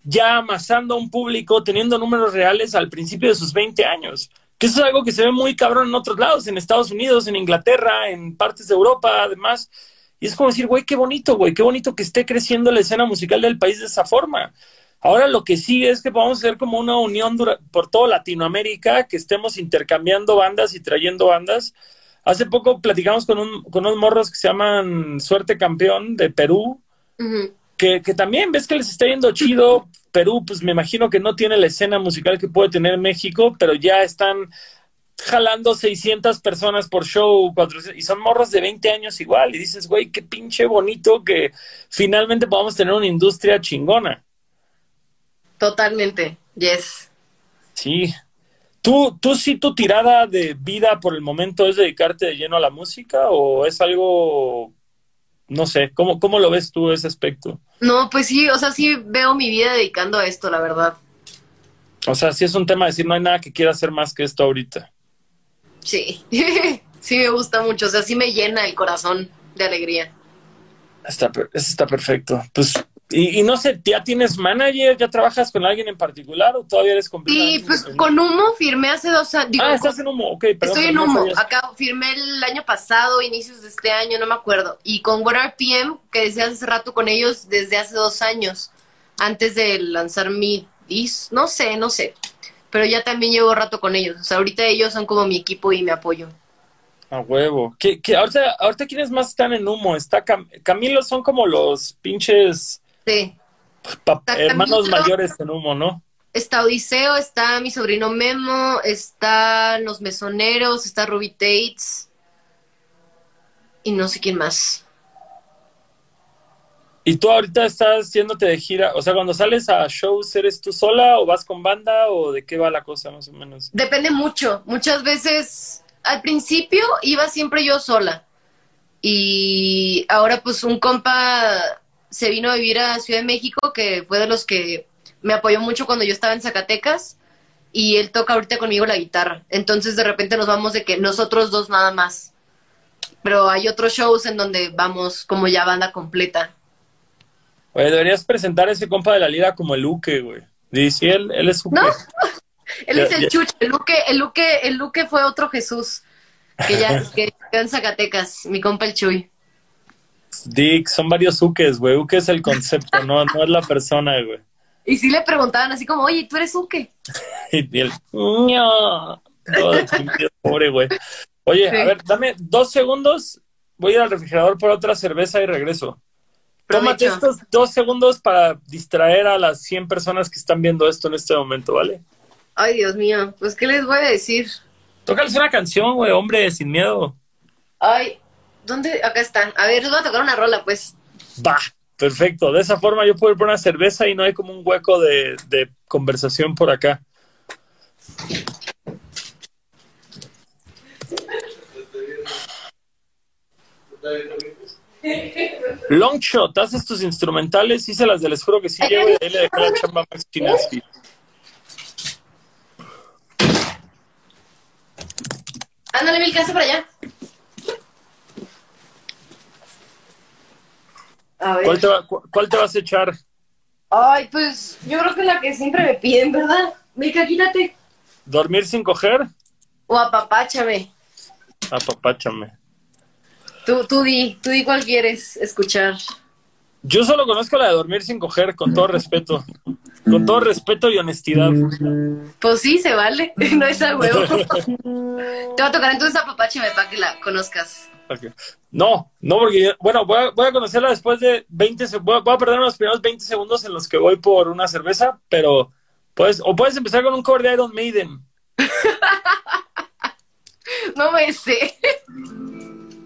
ya amasando a un público, teniendo números reales al principio de sus 20 años. Que eso es algo que se ve muy cabrón en otros lados, en Estados Unidos, en Inglaterra, en partes de Europa, además. Y es como decir, güey, qué bonito, güey, qué bonito que esté creciendo la escena musical del país de esa forma. Ahora lo que sigue es que a hacer como una unión por toda Latinoamérica, que estemos intercambiando bandas y trayendo bandas. Hace poco platicamos con, un, con unos morros que se llaman Suerte Campeón de Perú, que, que, también ves que les está yendo chido. Perú, pues me imagino que no tiene la escena musical que puede tener México, pero ya están jalando 600 personas por show, y son morros de 20 años igual, y dices, güey, qué pinche bonito que finalmente podamos tener una industria chingona. Totalmente, yes. Sí. ¿Tú, ¿Tú sí tu tirada de vida por el momento es dedicarte de lleno a la música o es algo, no sé, ¿cómo, cómo lo ves tú ese aspecto? No, pues sí, o sea, sí veo mi vida dedicando a esto, la verdad. O sea, sí es un tema de decir, no hay nada que quiera hacer más que esto ahorita. Sí, [laughs] sí me gusta mucho, o sea, sí me llena el corazón de alegría. Está, eso está perfecto. Pues y, no sé, ¿ya tienes manager? ¿Ya trabajas con alguien en particular o todavía eres completamente Sí, pues con Humo firmé hace dos años. ah, estás en Humo, ok. estoy en Humo. Acá firmé el año pasado, inicios de este año, no me acuerdo. Y con What PM, que decía hace rato con ellos desde hace dos años, antes de lanzar mi disc. No sé, no sé. Pero ya también llevo rato con ellos. O sea, ahorita ellos son como mi equipo y me apoyo. A huevo. ¿Qué, qué, ahorita, ahorita, ¿quiénes más están en Humo? Está Camilo, son como los pinches Sí. hermanos mayores en humo, ¿no? Está Odiseo, está mi sobrino Memo, están los mesoneros, está Ruby Tates y no sé quién más. ¿Y tú ahorita estás yéndote de gira? O sea, cuando sales a shows, ¿eres tú sola o vas con banda o de qué va la cosa más o menos? Depende mucho. Muchas veces, al principio iba siempre yo sola. Y ahora pues un compa se vino a vivir a Ciudad de México, que fue de los que me apoyó mucho cuando yo estaba en Zacatecas, y él toca ahorita conmigo la guitarra. Entonces de repente nos vamos de que nosotros dos nada más. Pero hay otros shows en donde vamos como ya banda completa. Oye, deberías presentar a ese compa de la liga como el Luque, güey. Dice él, él es su No, [laughs] él es el Chucho, el Luque, el Luque, el Luque fue otro Jesús, que ya [laughs] que en Zacatecas, mi compa el Chuy. Dick, son varios uques, güey. Uke es el concepto, no, no es la persona, güey. Y si le preguntaban así como, oye, ¿tú eres uke? [laughs] y él, no. pobre, güey. Oye, a ver, dame dos segundos. Voy a ir al refrigerador por otra cerveza y regreso. tómate estos dos segundos para distraer a las 100 personas que están viendo esto en este momento, ¿vale? Ay, Dios mío, pues, ¿qué les voy a decir? Tócales una canción, güey, hombre, sin miedo. Ay, ¿dónde? Acá está. A ver, les voy a tocar una rola, pues. Va, perfecto. De esa forma yo puedo ir por una cerveza y no hay como un hueco de, de conversación por acá. Long shot, haces tus instrumentales, hice las de les juro que sí llevo y ahí le dejé la chamba a Max Chinaski. Ándale, mil casa para allá. A ver. ¿Cuál te, va- cu- cuál te vas a echar? Ay, pues yo creo que la que siempre me piden, ¿verdad? Mica, quítate. ¿Dormir sin coger? O apapáchame. Apapáchame. Tú, tú di, tú di cuál quieres escuchar. Yo solo conozco la de dormir sin coger, con todo respeto. Con todo respeto y honestidad. Pues sí, se vale. [laughs] No es a huevo. [laughs] Te va a tocar entonces apapáchame para que la conozcas. No, no, porque, yo- bueno, voy a, voy a conocerla después de 20 se- voy a, voy a perder los primeros 20 segundos en los que voy por una cerveza, pero puedes, o puedes empezar con un cover de Iron Maiden. [laughs] No me sé.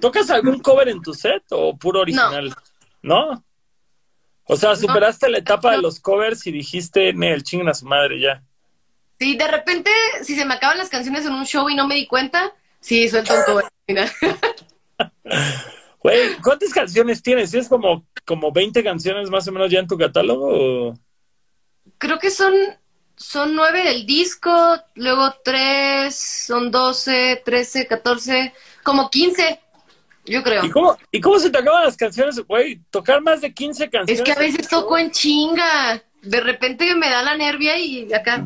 ¿Tocas algún cover en tu set o puro original? ¿No? O sea, superaste la etapa de los covers y dijiste, Nel, chinguen a su madre ya. Sí, de repente, si se me acaban las canciones en un show y no me di cuenta, sí, suelto un cover. [laughs] Mira. Güey, ¿cuántas canciones tienes? ¿Tienes como, como 20 canciones más o menos ya en tu catálogo? o? Creo que son, son nueve del disco, luego tres, son doce, trece, catorce, como quince, yo creo. ¿Y cómo, ¿Y cómo se te acaban las canciones? Güey, tocar más de 15 canciones. Es que a veces toco en chinga. De repente me da la nervia y acá.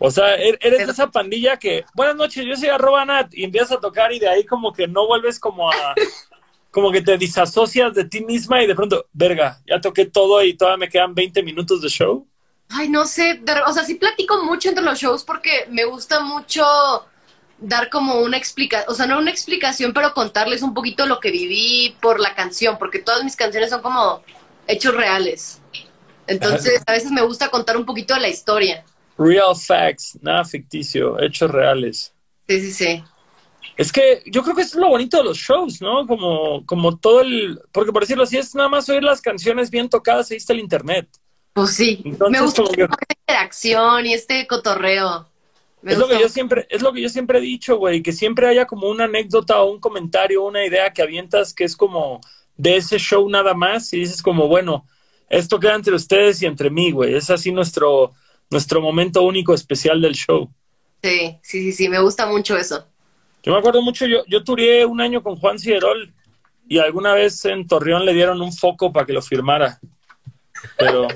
O sea, er- eres de esa pandilla que, buenas noches, yo soy arroba Nat, y empiezas a tocar y de ahí como que no vuelves como a, [laughs] como que te disasocias de ti misma y de pronto, verga, ya toqué todo y todavía me quedan 20 minutos de show. Ay, no sé. de- o sea, sí platico mucho entre los shows porque me gusta mucho dar como una explicación, o sea, no una explicación, pero contarles un poquito lo que viví por la canción, porque todas mis canciones son como hechos reales. Entonces, a veces me gusta contar un poquito de la historia. Real facts, nada ficticio, hechos reales. Sí, sí, sí. Es que yo creo que eso es lo bonito de los shows, ¿no? Como, como todo el, porque por decirlo así, es nada más oír las canciones bien tocadas, ahí está el internet. Pues sí. Entonces, me gusta como esta interacción y este cotorreo. Me es lo que yo siempre, es lo que yo siempre he dicho, güey, que siempre haya como una anécdota o un comentario, una idea que avientas que es como de ese show nada más y dices como, bueno, esto queda entre ustedes y entre mí, güey. Es así nuestro, nuestro momento único especial del show. Sí, sí, sí, sí, me gusta mucho eso. Yo me acuerdo mucho, yo, yo turé un año con Juan Ciderol y alguna vez en Torreón le dieron un foco para que lo firmara. Pero,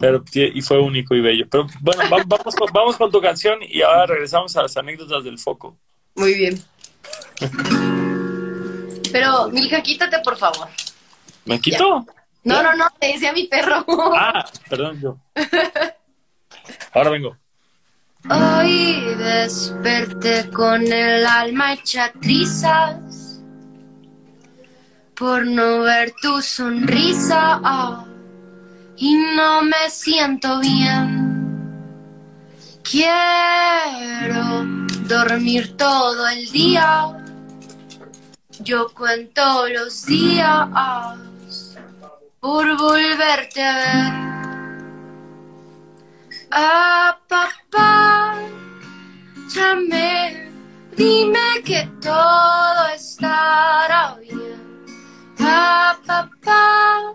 pero y fue único y bello. Pero bueno, va- vamos con, vamos con tu canción y ahora regresamos a las anécdotas del foco. Muy bien. [laughs] Pero, Milka, quítate, por favor. ¿Me quito? No, no, no, te decía mi perro. [laughs] Ah, perdón, yo. Ahora vengo. Hoy desperté con el alma hecha trizas por no ver tu sonrisa ah, y no me siento bien. Quiero dormir todo el día. Yo cuento los días por volverte a ver. Ah, papá, llame, dime que todo estará bien. Ah, papá,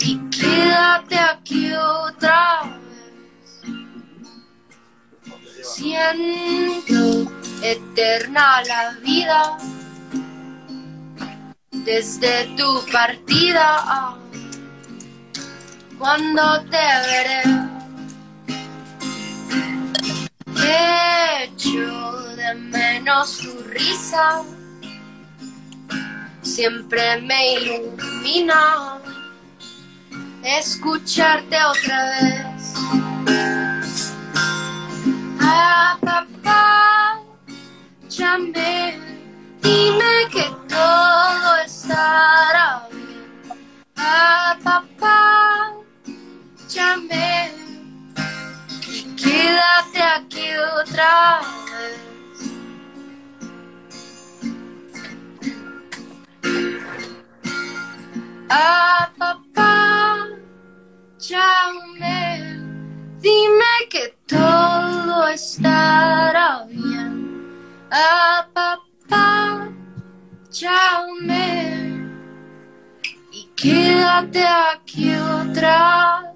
y quédate aquí otra vez. Siento eterna la vida desde tu partida. cuando te veré. Echo de menos tu risa, siempre me ilumina escucharte otra vez. Ah, papá, llame, dime que todo estará bien. Ah, papá, llame, y quédate aquí otra vez. Ah, papá, llame, dime que todo estará bien. Ah, papá, llame y quédate aquí otra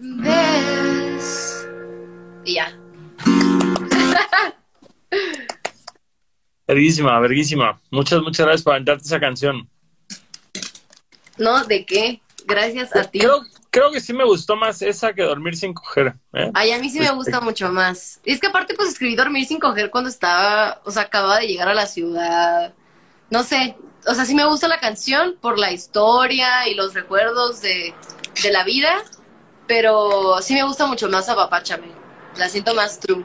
vez. Ya. Verguísima, verguísima. Muchas, muchas gracias por aventarte esa canción. No, ¿de qué? Gracias a ti. Creo, creo que sí me gustó más esa que dormir sin coger. ¿eh? Ay, a mí sí me Este- gusta mucho más. Y es que aparte, pues escribí dormir sin coger cuando estaba, o sea, acababa de llegar a la ciudad. No sé, o sea, sí me gusta la canción por la historia y los recuerdos de, de la vida, pero sí me gusta mucho más Apapáchame. La siento más true.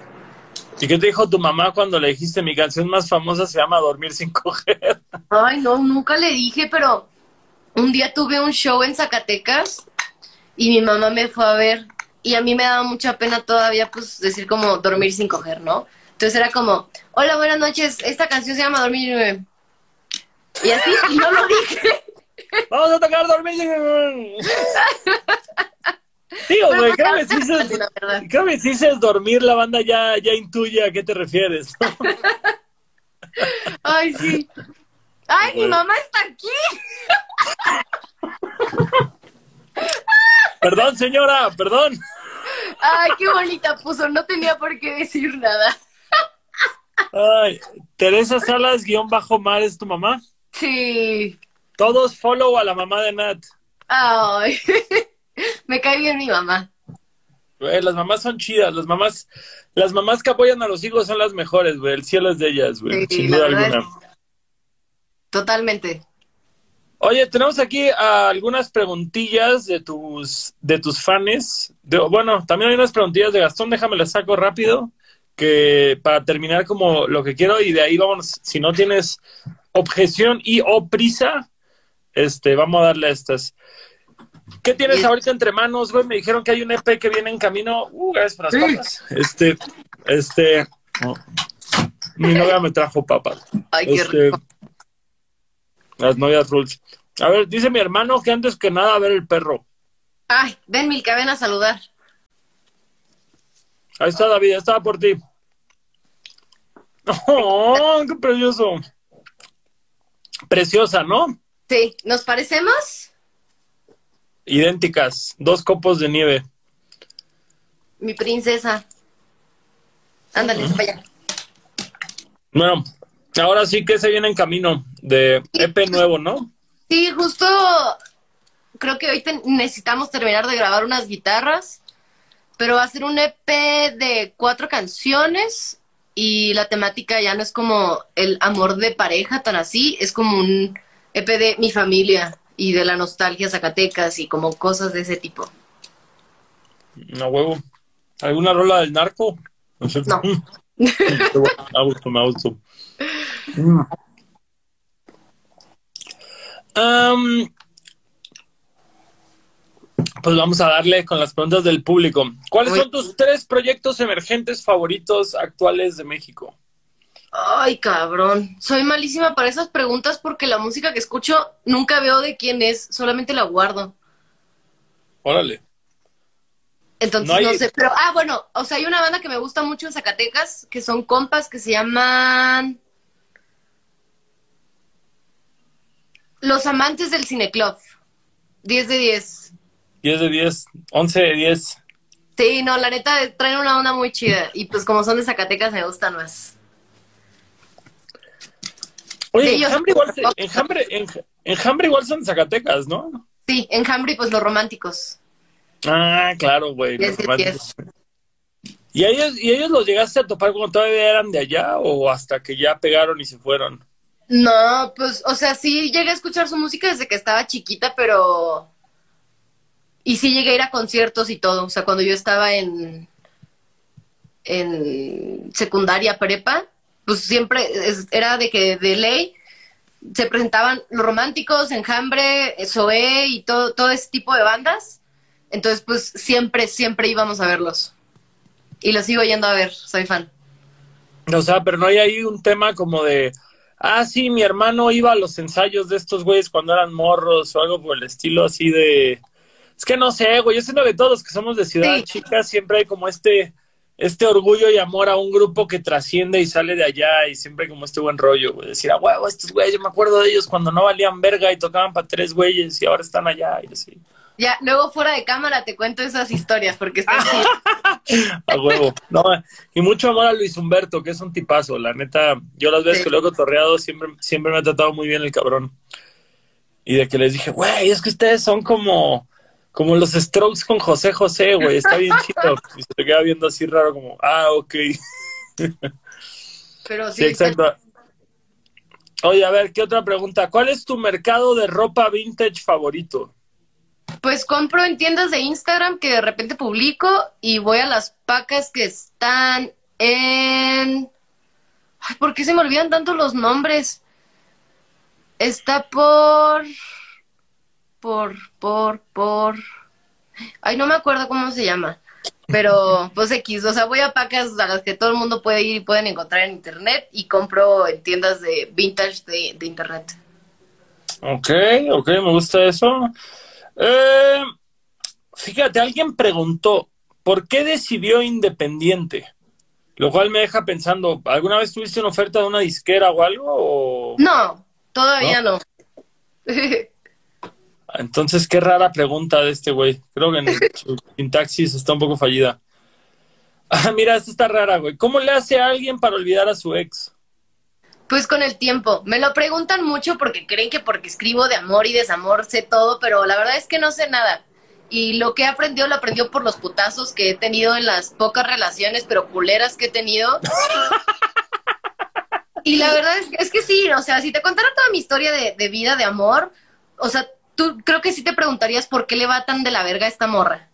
¿Y qué te dijo tu mamá cuando le dijiste mi canción más famosa se llama Dormir sin coger? Ay, no, nunca le dije, pero un día tuve un show en Zacatecas y mi mamá me fue a ver y a mí me daba mucha pena todavía pues decir como dormir sin coger, ¿no? Entonces era como, hola, buenas noches, esta canción se llama Dormir y así, y no lo dije. [laughs] Vamos a tocar Dormir Tío, [laughs] güey, pues, creo que si dices, creo que si dices dormir, la banda ya, ya intuye a qué te refieres. ¿no? [laughs] Ay, sí. Ay, mi mamá está aquí. Perdón, señora, perdón. Ay, qué bonita puso, no tenía por qué decir nada. Ay, Teresa Salas, guion bajo mar, ¿es tu mamá? Sí. Todos follow a la mamá de Nat. Ay, [laughs] me cae bien mi mamá. Las mamás son chidas, las mamás, las mamás que apoyan a los hijos son las mejores, güey. El cielo es de ellas, güey, Sí, sin duda alguna. Totalmente. Oye, tenemos aquí algunas preguntillas de tus, de tus fans. De- bueno, también hay unas preguntillas de Gastón, déjame las saco rápido, que para terminar como lo que quiero y de ahí vamos, si no tienes objeción y o prisa, este, vamos a darle a estas. ¿Qué tienes Bien. ahorita entre manos, güey? Me dijeron que hay un EP que viene en camino. Uh, gracias por las papas. Este, este, mi novia me trajo papas. Ay, qué Este, rico. Las novias rules. A ver, dice mi hermano que antes que nada a ver el perro. Ay, ven, Milka, ven a saludar. Ahí está David, estaba por ti. [laughs] ¡Oh, qué precioso! Preciosa, ¿no? Sí, ¿nos parecemos? Idénticas, dos copos de nieve. Mi princesa. Ándale, para allá. Bueno, ahora sí que se viene en camino de EP nuevo, ¿no? Sí, justo creo que hoy te- necesitamos terminar de grabar unas guitarras, pero va a ser un EP de cuatro canciones y la temática ya no es como el amor de pareja tan así, es como un EP de mi familia y de la nostalgia Zacatecas y como cosas de ese tipo. No huevo. ¿Alguna rola del narco? No. [laughs] sé. No. Me gusto, me gusto. Am, pues vamos a darle con las preguntas del público. ¿Cuáles Uy. son tus tres proyectos emergentes favoritos actuales de México? Ay, cabrón. Soy malísima para esas preguntas porque la música que escucho nunca veo de quién es, solamente la guardo. Órale. Entonces No no, hay- sé, pero ah, bueno, o sea, hay una banda que me gusta mucho en Zacatecas, que son compas que se llaman Los Amantes del Cineclub. 10 de 10. 10 de 10, 11 de 10. Sí, no, la neta traen una onda muy chida y pues como son de Zacatecas me gustan más. Oye, Enjambre igual, se- Enjambre, Enj- Enjambre igual son de Zacatecas, ¿no? Sí, en Hambre pues los románticos. Ah, claro, güey. los 10 de románticos. 10. ¿Y ellos, ¿Y ellos los llegaste a topar cuando todavía eran de allá o hasta que ya pegaron y se fueron? No, pues, o sea, sí llegué a escuchar su música desde que estaba chiquita, pero... Y sí llegué a ir a conciertos y todo. O sea, cuando yo estaba en... en secundaria prepa, pues siempre era de que de ley se presentaban los románticos, Enjambre, Zoé y todo, todo ese tipo de bandas. Entonces, pues siempre, siempre íbamos a verlos. y lo sigo yendo a ver, soy fan. O sea, pero no hay ahí un tema como de, ah, sí, mi hermano iba a los ensayos de estos güeyes cuando eran morros o algo por el estilo así de... Es que no sé, güey, yo siento que todos los que somos de ciudad Sí. chica siempre hay como este este orgullo y amor a un grupo que trasciende y sale de allá y siempre como este buen rollo, güey. Decir, ah, huevo, estos güeyes, yo me acuerdo de ellos cuando no valían verga y tocaban para tres güeyes y ahora están allá y así. Ya, luego fuera de cámara te cuento esas historias porque están [laughs] A huevo. No, y mucho amor a Luis Humberto, que es un tipazo, la neta. Yo las veces Sí. que lo he cotorreado siempre, siempre me ha tratado muy bien el cabrón. Y de que les dije, güey, es que ustedes son como, como los Strokes con José José, güey, está bien chido. Y se te queda viendo así raro como, ah, ok. Pero sí, Sí, exacto. Oye, a ver, ¿qué otra pregunta? ¿Cuál es tu mercado de ropa vintage favorito? Pues compro en tiendas de Instagram que de repente publico y voy a las pacas que están en... Ay, ¿por qué se me olvidan tanto los nombres? Está por... Por, por, por... Ay, no me acuerdo cómo se llama. Pero, pues X, o sea, voy a pacas a las que todo el mundo puede ir y pueden encontrar en internet y compro en tiendas de vintage de, de internet. Ok, ok, me gusta eso. Eh, fíjate, alguien preguntó, ¿por qué decidió Independiente? Lo cual me deja pensando, ¿alguna vez tuviste una oferta de una disquera o algo? O... No, todavía no. [laughs] Entonces, qué rara pregunta de este güey. Creo que en [laughs] su sintaxis está un poco fallida. Ah, mira, esta está rara, güey. ¿Cómo le hace a alguien para olvidar a su ex? Pues con el tiempo. Me lo preguntan mucho porque creen que porque escribo de amor y desamor sé todo, pero la verdad es que no sé nada. Y lo que he aprendido lo aprendió por los putazos que he tenido en las pocas relaciones, pero culeras que he tenido. [laughs] Y la verdad es que, es que sí, o sea, si te contara toda mi historia de, de vida, de amor, o sea, tú creo que sí te preguntarías por qué le va tan de la verga a esta morra.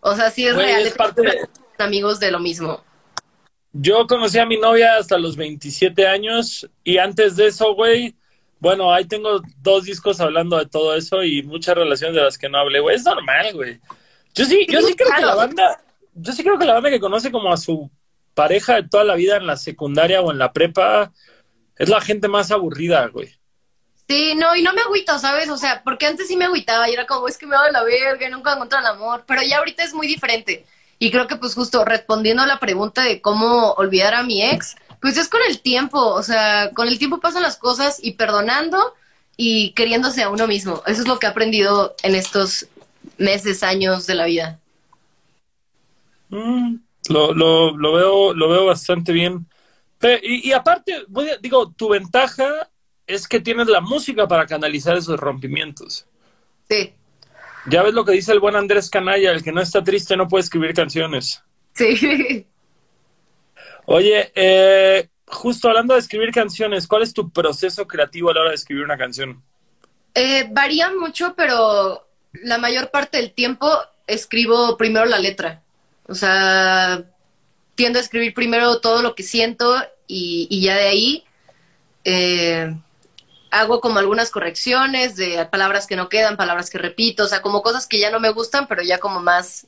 O sea, sí es Güey, real. es parte de- Amigos de lo mismo. Yo conocí a mi novia hasta los 27 años y antes de eso, güey, bueno, ahí tengo dos discos hablando de todo eso y muchas relaciones de las que no hablé, güey, es normal, güey. Yo sí, yo sí creo que la banda, yo sí creo que la banda que conoce como a su pareja de toda la vida en la secundaria o en la prepa es la gente más aburrida, güey. Sí, no, y no me agüito, ¿sabes? O sea, porque antes sí me agüitaba y era como, es que me va de la verga y nunca encuentro el amor, pero ya ahorita es muy diferente. Y creo que pues justo respondiendo a la pregunta de cómo olvidar a mi ex, pues es con el tiempo, o sea, con el tiempo pasan las cosas y perdonando y queriéndose a uno mismo. Eso es lo que he aprendido en estos meses, años de la vida. Mm, lo, lo, lo veo, lo veo bastante bien. Y, y aparte, voy a- digo, tu ventaja es que tienes la música para canalizar esos rompimientos. Sí, Ya ves lo que dice el buen Andrés Canalla, el que no está triste no puede escribir canciones. sí. Oye, eh, justo hablando de escribir canciones, ¿cuál es tu proceso creativo a la hora de escribir una canción? Eh, varía mucho, pero la mayor parte del tiempo escribo primero la letra. O sea, tiendo a escribir primero todo lo que siento y, y ya de ahí eh, hago como algunas correcciones de palabras que no quedan, palabras que repito, o sea, como cosas que ya no me gustan, pero ya como más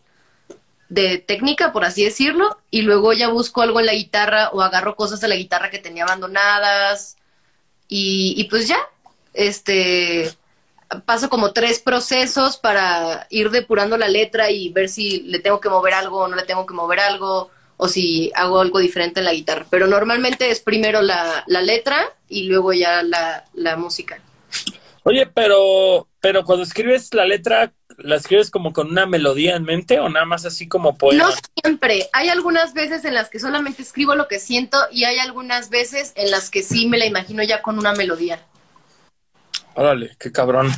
de técnica, por así decirlo, y luego ya busco algo en la guitarra o agarro cosas de la guitarra que tenía abandonadas y, y pues ya, este, paso como tres procesos para ir depurando la letra y ver si le tengo que mover algo o no le tengo que mover algo o si hago algo diferente en la guitarra. Pero normalmente es primero la, la letra y luego ya la, la música. Oye, pero, pero cuando escribes la letra, ¿la escribes como con una melodía en mente o nada más así como poema? No siempre. Hay algunas veces en las que solamente escribo lo que siento y hay algunas veces en las que sí me la imagino ya con una melodía. Órale, qué cabrón.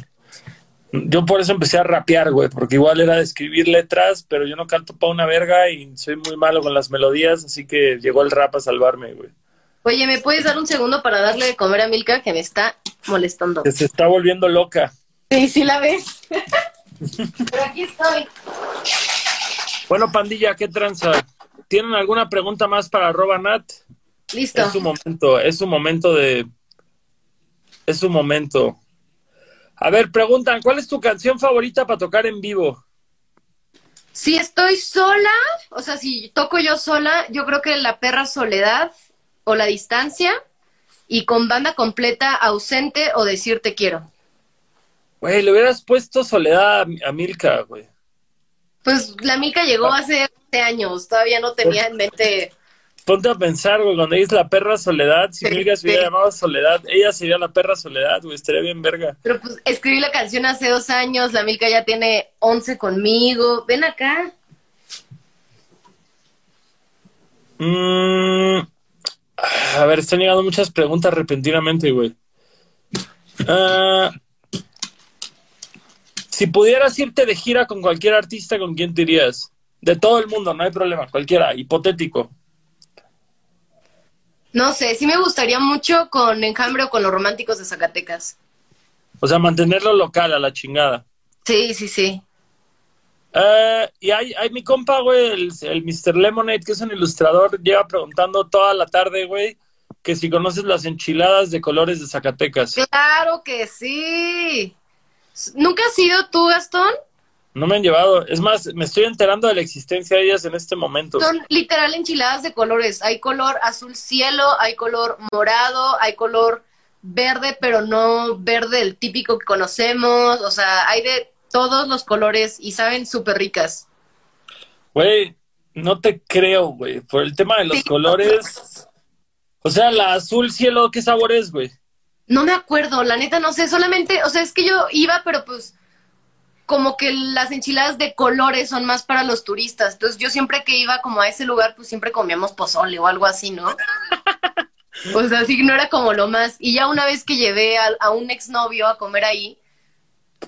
Yo por eso empecé a rapear, güey, porque igual era de escribir letras, pero yo no canto pa' una verga y soy muy malo con las melodías, así que llegó el rap a salvarme, güey. Oye, ¿me puedes dar un segundo para darle de comer a Milka que me está molestando? Que se está volviendo loca. Sí, sí la ves. [laughs] Pero aquí estoy. Bueno, pandilla, ¿qué tranza? ¿Tienen alguna pregunta más para arroba Nat? Listo. Es su momento, es su momento de... Es su momento. A ver, preguntan, ¿cuál es tu canción favorita para tocar en vivo? Si estoy sola, o sea, si toco yo sola, yo creo que la perra soledad o la distancia y con banda completa ausente o decir te quiero. Güey, le hubieras puesto soledad a, Milka, güey. Pues la Milka llegó hace 20 años, todavía no tenía en mente. Ponte a pensar, güey, cuando dices la perra soledad, si Sí, Milka se hubiera llamado soledad, ella sería la perra soledad, güey, estaría bien verga. Pero pues escribí la canción hace dos años, la Milka ya tiene 11 conmigo. Ven acá. Mm, a ver, están llegando muchas preguntas repentinamente, güey. Ah, si pudieras irte de gira con cualquier artista, ¿con quién te irías? De todo el mundo, no hay problema, cualquiera, hipotético. No sé, sí me gustaría mucho con Enjambre o con los románticos de Zacatecas. O sea, mantenerlo local a la chingada. Sí, sí, sí. Eh, y hay, hay mi compa, güey, el, el Mr. Lemonade, que es un ilustrador, lleva preguntando toda la tarde, güey, que si conoces las enchiladas de colores de Zacatecas. Claro que sí. ¿Nunca has ido tú, Gastón? No me han llevado. Es más, me estoy enterando de la existencia de ellas en este momento. Son literal enchiladas de colores. Hay color azul cielo, hay color morado, hay color verde, pero no verde el típico que conocemos. O sea, hay de todos los colores y saben súper ricas. Güey, no te creo, güey. Por el tema de los Sí. colores. O sea, la azul cielo, ¿qué sabor es, güey? No me acuerdo, la neta no sé, solamente, o sea, es que yo iba, pero pues como que las enchiladas de colores son más para los turistas. Entonces yo siempre que iba como a ese lugar, pues siempre comíamos pozole o algo así, ¿no? [laughs] O sea, sí, no era como lo más. Y ya una vez que llevé a, a un exnovio a comer ahí,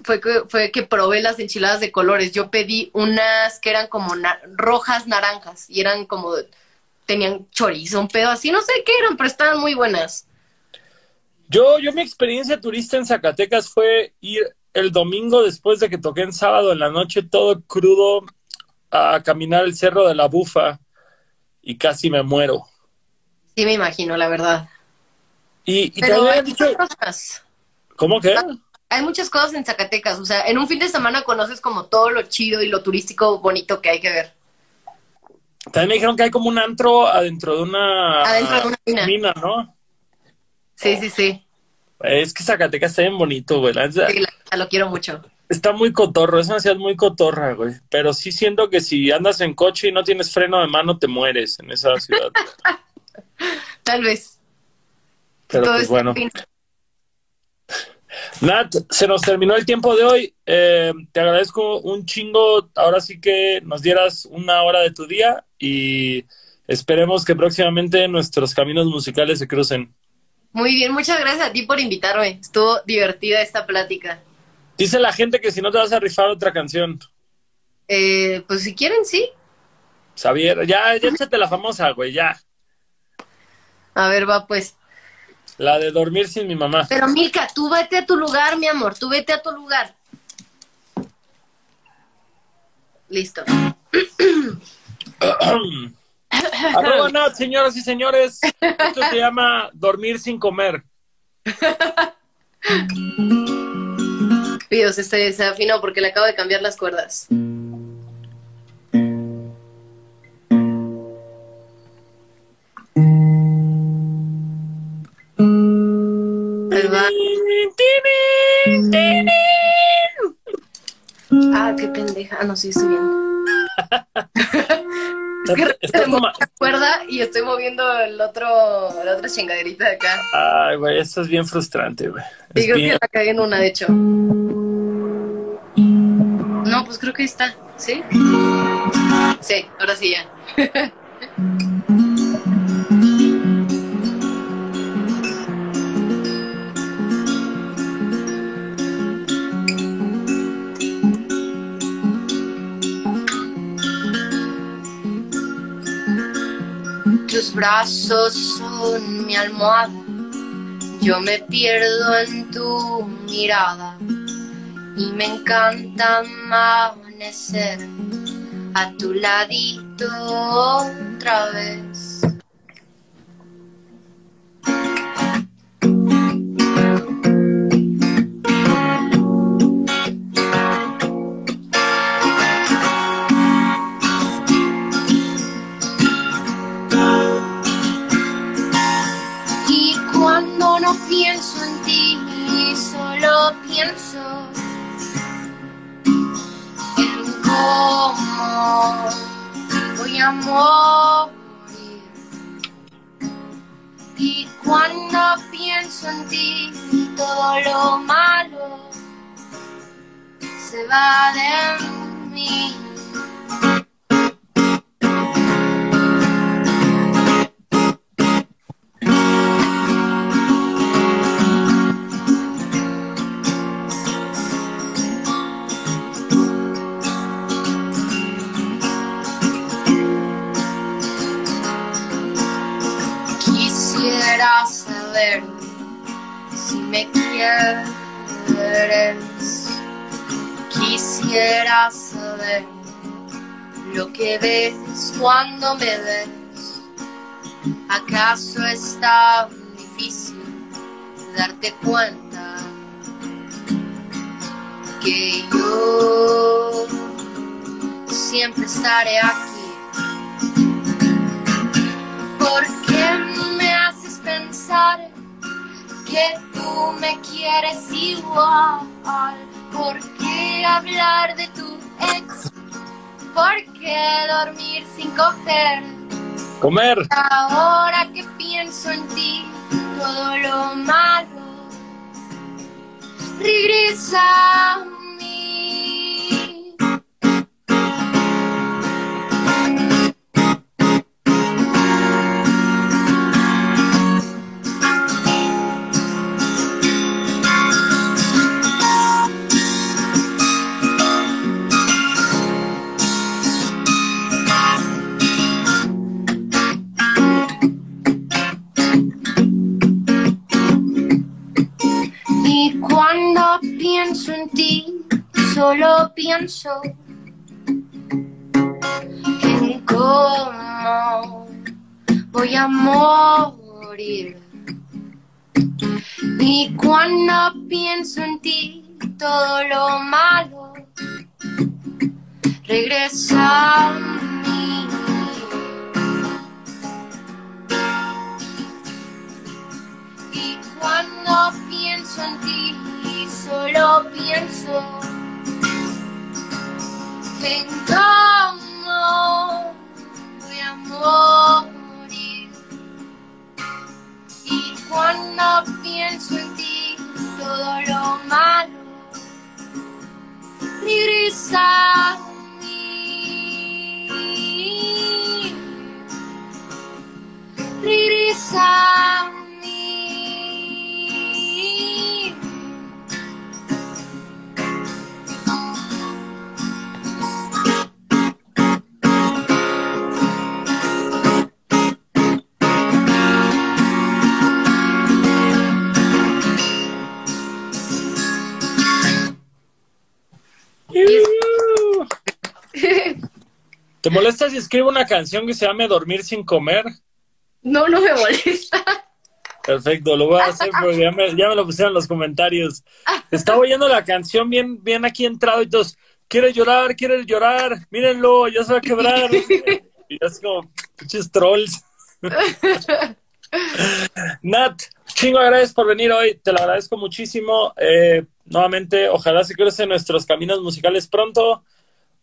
fue que, fue que probé las enchiladas de colores. Yo pedí unas que eran como na- rojas naranjas y eran como, tenían chorizo, un pedo así, no sé qué eran, pero estaban muy buenas. Yo, yo mi experiencia turista en Zacatecas fue ir el domingo después de que toqué en sábado en la noche todo crudo a caminar el cerro de la bufa y casi me muero. Sí, me imagino, la verdad. Y, y Pero hay dicho, muchas cosas. ¿cómo que? Hay muchas cosas en Zacatecas. O sea, en un fin de semana conoces como todo lo chido y lo turístico bonito que hay que ver. También me dijeron que hay como un antro adentro de una, Adentro de una mina. ¿no? Sí, sí, sí. Es que Zacatecas está bien bonito, güey. Sí, la lo quiero mucho. Está muy cotorro, es una ciudad muy cotorra, güey. Pero sí siento que si andas en coche y no tienes freno de mano, te mueres en esa ciudad. [laughs] Tal vez. Pero Todo pues está bueno. Nat, se nos terminó el tiempo de hoy. Eh, te agradezco un chingo. Ahora sí que nos dieras una hora de tu día y esperemos que próximamente nuestros caminos musicales se crucen. Muy bien, muchas gracias a ti por invitarme. Estuvo divertida esta plática. Dice la gente que si no te vas a rifar otra canción. Eh, pues si quieren, sí. Xavier, ya, ya échate la famosa, güey, ya. A ver, va pues. La de dormir sin mi mamá. Pero Milka, tú vete a tu lugar, mi amor. Tú vete a tu lugar. Listo. [clears throat] Arroba Nat, señoras y señores. Esto se llama dormir sin comer. [laughs] Dios, este se afinó porque le acabo de cambiar las cuerdas. Ah, qué pendeja. Ah, no, sí, estoy bien. [laughs] Es que Está se la cuerda y estoy moviendo el otro, la otra chingaderita de acá. Ay, güey, esto es bien frustrante, güey. Creo bien- que la cagué en una, de hecho. Pues creo que está. ¿Sí? Sí, ahora sí ya. Tus brazos son mi almohada. Yo me pierdo en tu mirada y me encanta amanecer a tu ladito otra vez. Cuando me ves. ¿Acaso es tan difícil darte cuenta que yo siempre estaré aquí? ¿Por qué me haces pensar que tú me quieres igual? ¿Por qué hablar de tu ex? ¿Por qué dormir sin coger? Comer. Ahora que pienso en ti, todo lo malo regresa solo pienso en cómo voy a morir. Y cuando pienso en ti, todo lo malo regresa a mí. Y cuando pienso en ti, solo pienso en cómo voy a morir. Y cuando pienso en ti, todo lo malo regresa molesta si escribo una canción que se llame Dormir sin comer? No, no me molesta. Perfecto, lo voy a hacer porque ya me, ya me lo pusieron en los comentarios. Estaba oyendo la canción bien, bien aquí entrado y todos, quiere llorar, quiere llorar, mírenlo, ya se va a quebrar. Y es como, pinches trolls. Nat, chingo gracias por venir hoy, te lo agradezco muchísimo. Eh, nuevamente, ojalá se crucen nuestros caminos musicales pronto,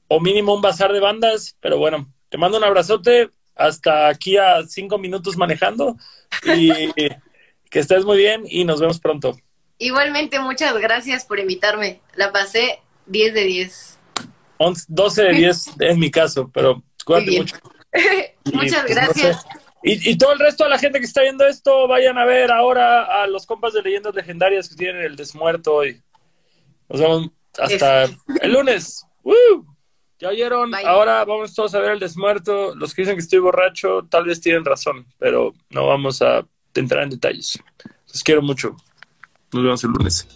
o mínimo un bazar de bandas, pero bueno, te mando un abrazote, hasta aquí a cinco minutos manejando, y [laughs] que estés muy bien y nos vemos pronto. Igualmente, muchas gracias por invitarme. La pasé 10 de 10. 11, 12 de 10 [laughs] en mi caso, pero cuídate mucho. [laughs] Y, muchas pues, no gracias. sé. Y, y todo el resto de la gente que está viendo esto, vayan a ver ahora a los compas de leyendas legendarias que tienen el desmuerto y nos vemos hasta el lunes. ¡Woo! ¿Ya oyeron? Bye. Ahora vamos todos a ver el desmuerto. Los que dicen que estoy borracho tal vez tienen razón, pero no vamos a entrar en detalles. Los quiero mucho. Nos vemos el lunes.